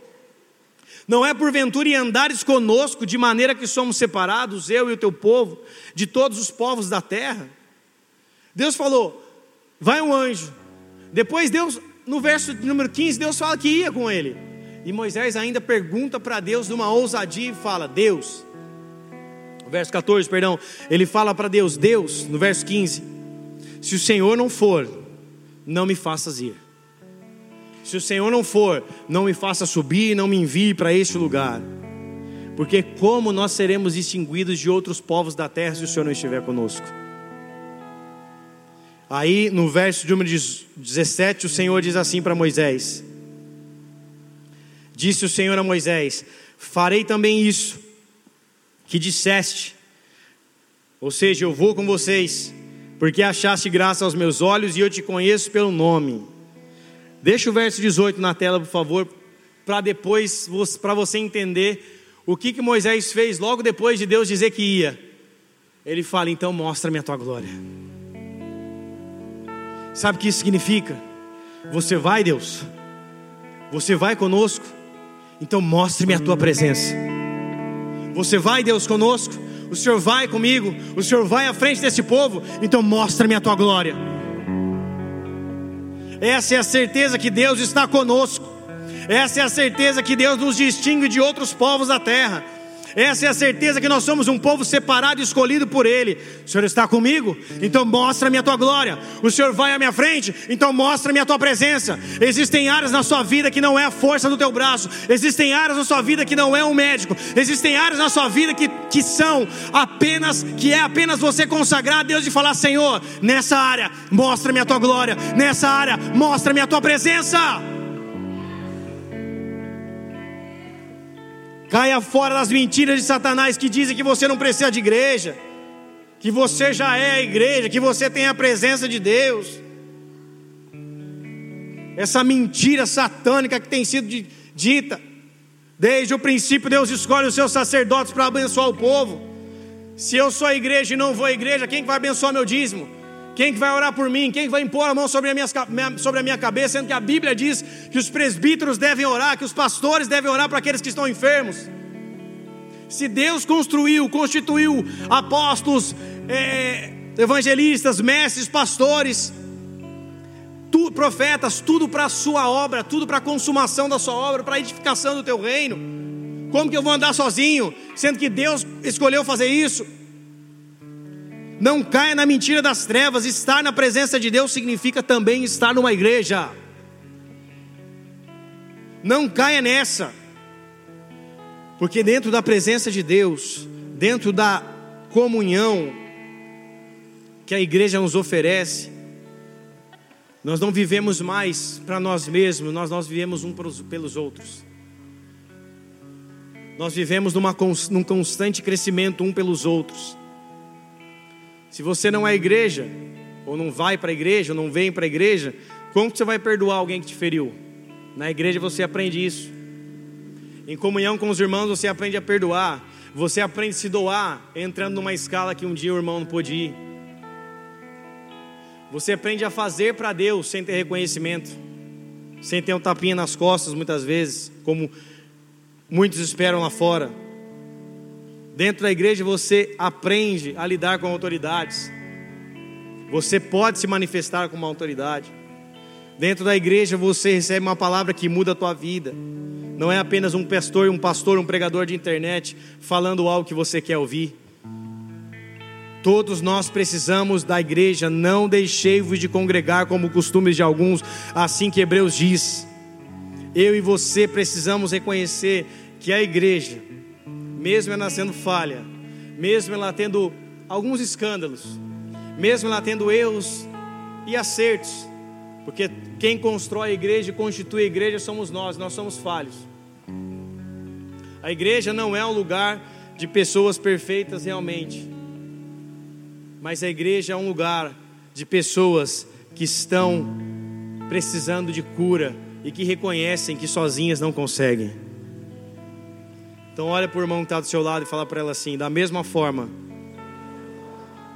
Não é porventura em andares conosco, de maneira que somos separados, eu e o teu povo, de todos os povos da terra? Deus falou: vai um anjo. Depois Deus no verso número 15, Deus fala que ia com ele. E Moisés ainda pergunta para Deus numa ousadia e fala: Deus, verso 14, perdão, ele fala para Deus: Deus, no verso 15: Se o Senhor não for, não me faças ir. Se o Senhor não for, não me faça subir, não me envie para este lugar. Porque como nós seremos distinguidos de outros povos da terra se o Senhor não estiver conosco? Aí no verso de número 17, o Senhor diz assim para Moisés: Disse o Senhor a Moisés: Farei também isso que disseste, ou seja, eu vou com vocês, porque achaste graça aos meus olhos e eu te conheço pelo nome. Deixa o verso 18 na tela, por favor, para depois, para você entender o que, que Moisés fez logo depois de Deus dizer que ia. Ele fala: Então mostra-me a tua glória. Sabe o que isso significa? Você vai, Deus, você vai conosco, então mostre-me a tua presença. Você vai, Deus, conosco, o Senhor vai comigo, o Senhor vai à frente desse povo, então mostra-me a tua glória. Essa é a certeza que Deus está conosco, essa é a certeza que Deus nos distingue de outros povos da terra. Essa é a certeza que nós somos um povo separado e escolhido por Ele. O Senhor está comigo? Então mostra-me a tua glória. O Senhor vai à minha frente? Então mostra-me a tua presença. Existem áreas na sua vida que não é a força do teu braço. Existem áreas na sua vida que não é um médico. Existem áreas na sua vida que, que são apenas, que é apenas você consagrar a Deus e falar: Senhor, nessa área, mostra-me a tua glória. Nessa área, mostra-me a tua presença. Caia fora das mentiras de Satanás que dizem que você não precisa de igreja, que você já é a igreja, que você tem a presença de Deus. Essa mentira satânica que tem sido dita. Desde o princípio, Deus escolhe os seus sacerdotes para abençoar o povo. Se eu sou a igreja e não vou à igreja, quem vai abençoar meu dízimo? Quem vai orar por mim? Quem vai impor a mão sobre a, minha, sobre a minha cabeça? Sendo que a Bíblia diz que os presbíteros devem orar, que os pastores devem orar para aqueles que estão enfermos. Se Deus construiu, constituiu apóstolos, é, evangelistas, mestres, pastores, tu, profetas, tudo para a sua obra, tudo para a consumação da sua obra, para a edificação do teu reino. Como que eu vou andar sozinho, sendo que Deus escolheu fazer isso? Não caia na mentira das trevas. Estar na presença de Deus significa também estar numa igreja. Não caia nessa. Porque dentro da presença de Deus, dentro da comunhão que a igreja nos oferece, nós não vivemos mais para nós mesmos, nós, nós vivemos um pelos outros. Nós vivemos numa, num constante crescimento um pelos outros. Se você não é igreja, ou não vai para a igreja, ou não vem para a igreja, como você vai perdoar alguém que te feriu? Na igreja você aprende isso. Em comunhão com os irmãos você aprende a perdoar. Você aprende a se doar, entrando numa escala que um dia o irmão não pôde ir. Você aprende a fazer para Deus sem ter reconhecimento, sem ter um tapinha nas costas muitas vezes, como muitos esperam lá fora. Dentro da igreja você aprende a lidar com autoridades. Você pode se manifestar como uma autoridade. Dentro da igreja você recebe uma palavra que muda a tua vida. Não é apenas um pastor, um pastor, um pregador de internet falando algo que você quer ouvir. Todos nós precisamos da igreja, não deixei-vos de congregar como costumes de alguns, assim que Hebreus diz. Eu e você precisamos reconhecer que a igreja mesmo ela sendo falha, mesmo ela tendo alguns escândalos, mesmo ela tendo erros e acertos, porque quem constrói a igreja e constitui a igreja somos nós, nós somos falhos. A igreja não é um lugar de pessoas perfeitas realmente, mas a igreja é um lugar de pessoas que estão precisando de cura e que reconhecem que sozinhas não conseguem. Então olha para o irmão que está do seu lado e fala para ela assim: da mesma forma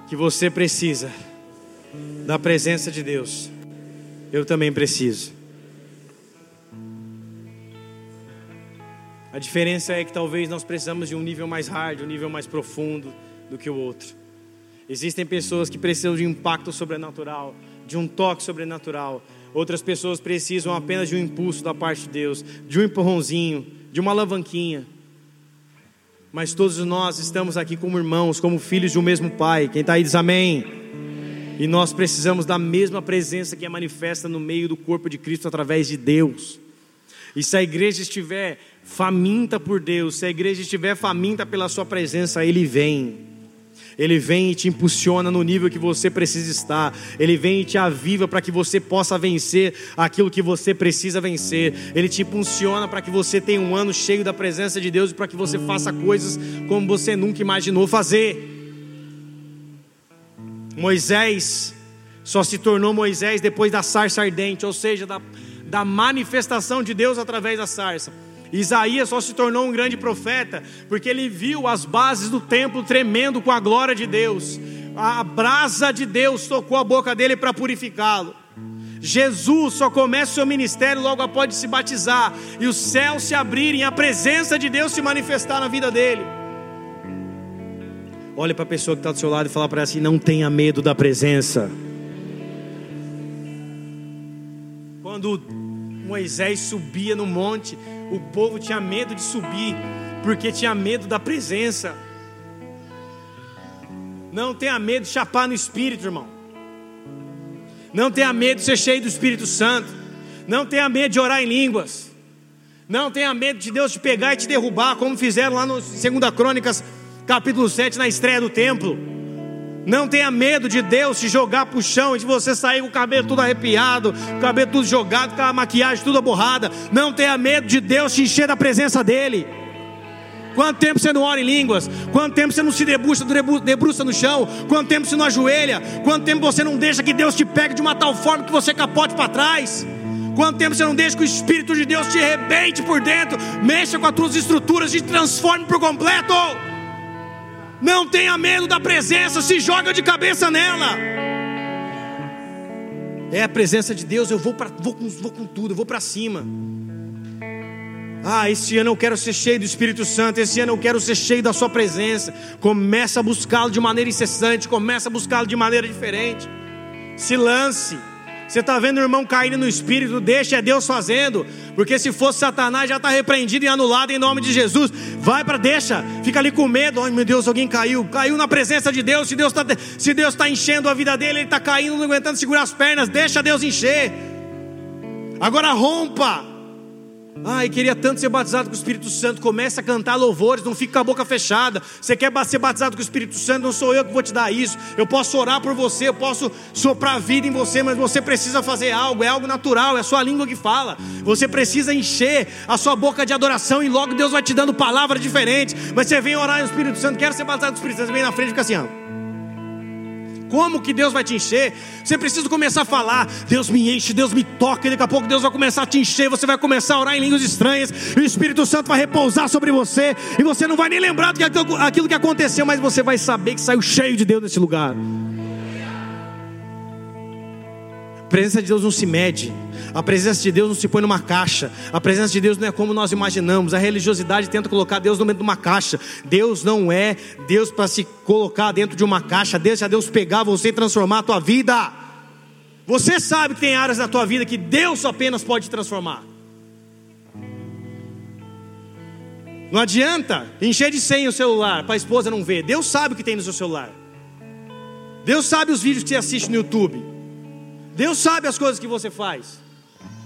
que você precisa da presença de Deus, eu também preciso. A diferença é que talvez nós precisamos de um nível mais hard, um nível mais profundo do que o outro. Existem pessoas que precisam de um impacto sobrenatural, de um toque sobrenatural. Outras pessoas precisam apenas de um impulso da parte de Deus, de um empurrãozinho, de uma alavanquinha. Mas todos nós estamos aqui como irmãos, como filhos de um mesmo Pai. Quem está aí diz amém. E nós precisamos da mesma presença que é manifesta no meio do corpo de Cristo através de Deus. E se a igreja estiver faminta por Deus, se a igreja estiver faminta pela Sua presença, Ele vem. Ele vem e te impulsiona no nível que você precisa estar. Ele vem e te aviva para que você possa vencer aquilo que você precisa vencer. Ele te impulsiona para que você tenha um ano cheio da presença de Deus e para que você faça coisas como você nunca imaginou fazer. Moisés só se tornou Moisés depois da sarça ardente, ou seja, da, da manifestação de Deus através da sarça. Isaías só se tornou um grande profeta porque ele viu as bases do templo tremendo com a glória de Deus. A brasa de Deus tocou a boca dele para purificá-lo. Jesus só começa o seu ministério logo após se batizar e os céus se abrirem, a presença de Deus se manifestar na vida dele. Olhe para a pessoa que está do seu lado e fala para ela assim: não tenha medo da presença. Quando Moisés subia no monte, o povo tinha medo de subir, porque tinha medo da presença. Não tenha medo de chapar no espírito, irmão. Não tenha medo de ser cheio do Espírito Santo. Não tenha medo de orar em línguas. Não tenha medo de Deus te pegar e te derrubar, como fizeram lá no 2 Crônicas, capítulo 7, na estreia do templo. Não tenha medo de Deus te jogar para o chão e de você sair com o cabelo tudo arrepiado, o cabelo tudo jogado, com a maquiagem toda borrada. Não tenha medo de Deus te encher da presença dEle. Quanto tempo você não ora em línguas? Quanto tempo você não se debruça, debruça no chão? Quanto tempo você não ajoelha? Quanto tempo você não deixa que Deus te pegue de uma tal forma que você capote para trás? Quanto tempo você não deixa que o Espírito de Deus te arrebente por dentro, mexa com as tuas estruturas e te transforme por completo? Não tenha medo da presença, se joga de cabeça nela. É a presença de Deus, eu vou, pra, vou, com, vou com tudo, eu vou para cima. Ah, esse ano eu quero ser cheio do Espírito Santo, esse ano eu quero ser cheio da Sua presença. Começa a buscá-lo de maneira incessante, começa a buscá-lo de maneira diferente. Se lance. Você está vendo o irmão caindo no espírito, deixa é Deus fazendo, porque se fosse Satanás já está repreendido e anulado em nome de Jesus. Vai para, deixa, fica ali com medo. Ai meu Deus, alguém caiu, caiu na presença de Deus. Se Deus está está enchendo a vida dele, ele está caindo, não aguentando segurar as pernas. Deixa Deus encher. Agora rompa, Ai, queria tanto ser batizado com o Espírito Santo. Comece a cantar louvores, não fique com a boca fechada. Você quer ser batizado com o Espírito Santo? Não sou eu que vou te dar isso. Eu posso orar por você, eu posso soprar vida em você, mas você precisa fazer algo. É algo natural, é a sua língua que fala. Você precisa encher a sua boca de adoração e logo Deus vai te dando palavras diferentes. Mas você vem orar no Espírito Santo, quero ser batizado com o Espírito Santo, você vem na frente e fica assim, ó. Como que Deus vai te encher? Você precisa começar a falar: Deus me enche, Deus me toca, e daqui a pouco Deus vai começar a te encher. Você vai começar a orar em línguas estranhas, e o Espírito Santo vai repousar sobre você, e você não vai nem lembrar daquilo que aconteceu, mas você vai saber que saiu cheio de Deus nesse lugar presença de Deus não se mede, a presença de Deus não se põe numa caixa, a presença de Deus não é como nós imaginamos. A religiosidade tenta colocar Deus dentro de uma caixa. Deus não é Deus para se colocar dentro de uma caixa. Deixa Deus pegar você e transformar a tua vida. Você sabe que tem áreas da tua vida que Deus apenas pode transformar. Não adianta encher de senha o celular para a esposa não ver. Deus sabe o que tem no seu celular. Deus sabe os vídeos que você assiste no YouTube. Deus sabe as coisas que você faz.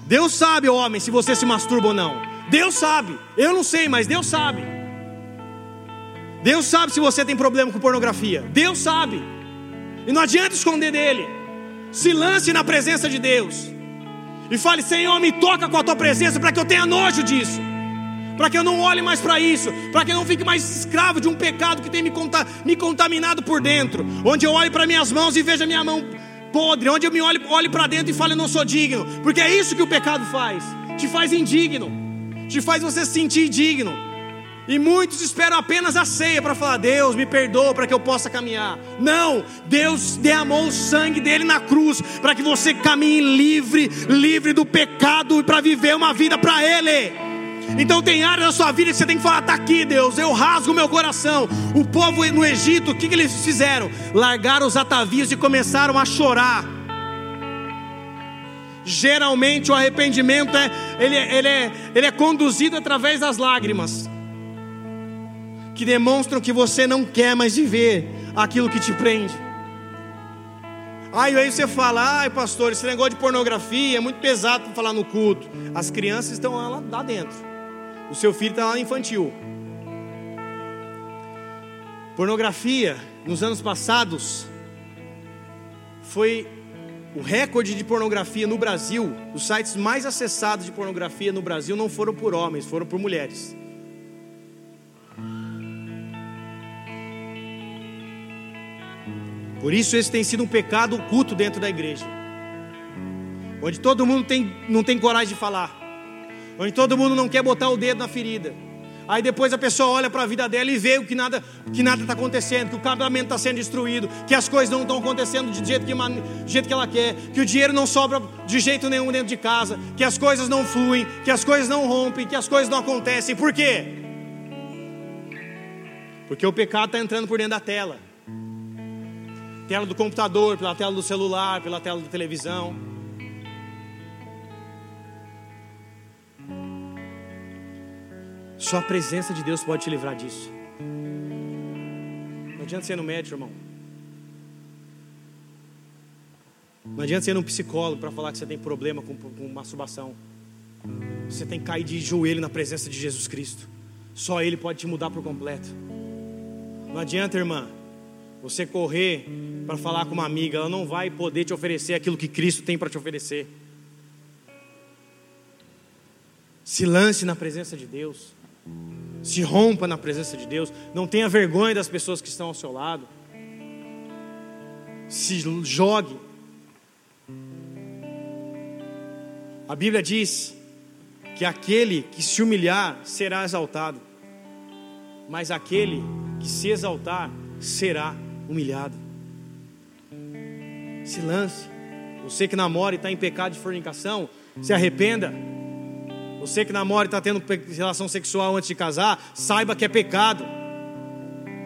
Deus sabe, homem, se você se masturba ou não. Deus sabe. Eu não sei, mas Deus sabe. Deus sabe se você tem problema com pornografia. Deus sabe. E não adianta esconder dele. Se lance na presença de Deus. E fale: Senhor, me toca com a tua presença para que eu tenha nojo disso. Para que eu não olhe mais para isso, para que eu não fique mais escravo de um pecado que tem me, contaminado por dentro. Onde eu olhe para minhas mãos e veja minha mão podre, onde eu me olho, olho para dentro e falo, eu não sou digno, porque é isso que o pecado faz, te faz indigno, te faz você se sentir digno. E muitos esperam apenas a ceia para falar: Deus, me perdoa para que eu possa caminhar. Não, Deus derramou o sangue dele na cruz para que você caminhe livre, livre do pecado e para viver uma vida para Ele. Então tem áreas da sua vida que você tem que falar: está aqui, Deus, eu rasgo meu coração. O povo no Egito, o que, que eles fizeram? Largaram os atavios e começaram a chorar. Geralmente o arrependimento é ele, ele, é, ele é conduzido através das lágrimas, que demonstram que você não quer mais viver aquilo que te prende. Aí, aí você fala, ai pastor, esse negócio de pornografia é muito pesado para falar no culto. As crianças estão lá, lá dentro, o seu filho está lá no infantil. Pornografia, nos anos passados, foi o recorde de pornografia no Brasil. Os sites mais acessados de pornografia no Brasil não foram por homens, foram por mulheres. Por isso esse tem sido um pecado oculto dentro da igreja. Onde todo mundo tem, não tem coragem de falar. Onde todo mundo não quer botar o dedo na ferida. Aí depois a pessoa olha para a vida dela e vê que nada que nada está acontecendo, que o casamento está sendo destruído, que as coisas não estão acontecendo do jeito, que, jeito que ela quer, que o dinheiro não sobra de jeito nenhum dentro de casa, que as coisas não fluem, que as coisas não rompem, que as coisas não acontecem. Por quê? Porque o pecado está entrando por dentro da tela. Tela do computador, pela tela do celular, pela tela da televisão. Só a presença de Deus pode te livrar disso. Não adianta ser no médico, irmão. Não adianta ser num psicólogo para falar que você tem problema com, com masturbação. Você tem que cair de joelho na presença de Jesus Cristo. Só Ele pode te mudar por completo. Não adianta, irmã, você correr para falar com uma amiga, ela não vai poder te oferecer aquilo que Cristo tem para te oferecer. Se lance na presença de Deus se rompa na presença de Deus, não tenha vergonha das pessoas que estão ao seu lado, se jogue. A Bíblia diz que aquele que se humilhar será exaltado, mas aquele que se exaltar será humilhado. Se lance. Você que namora e está em pecado de fornicação, se arrependa. Você que namora e está tendo relação sexual antes de casar, saiba que é pecado.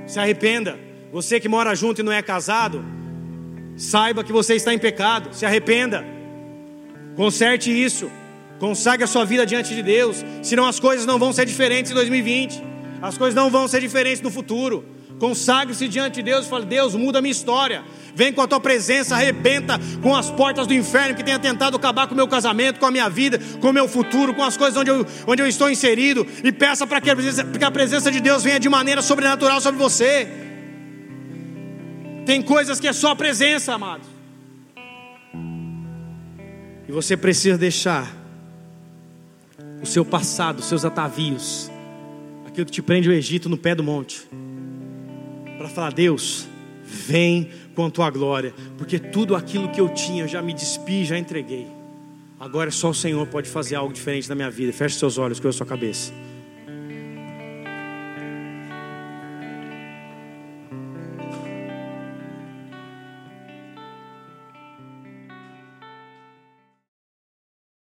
Se arrependa. Você que mora junto e não é casado, saiba que você está em pecado. Se arrependa. Conserte isso. Consagre a sua vida diante de Deus. Senão as coisas não vão ser diferentes em 2020. As coisas não vão ser diferentes no futuro. Consagre-se diante de Deus e fale: Deus, muda a minha história. Vem com a tua presença, arrebenta com as portas do inferno que tenha tentado acabar com o meu casamento, com a minha vida, com o meu futuro, com as coisas onde eu, onde eu estou inserido. E peça para que, que a presença de Deus venha de maneira sobrenatural sobre você. Tem coisas que é só a presença, amados. E você precisa deixar o seu passado, os seus atavios, aquilo que te prende o Egito no pé do monte, para falar: Deus, vem com a tua glória, porque tudo aquilo que eu tinha eu já me despi, já entreguei. Agora só o Senhor pode fazer algo diferente na minha vida. Feche seus olhos, com a sua cabeça.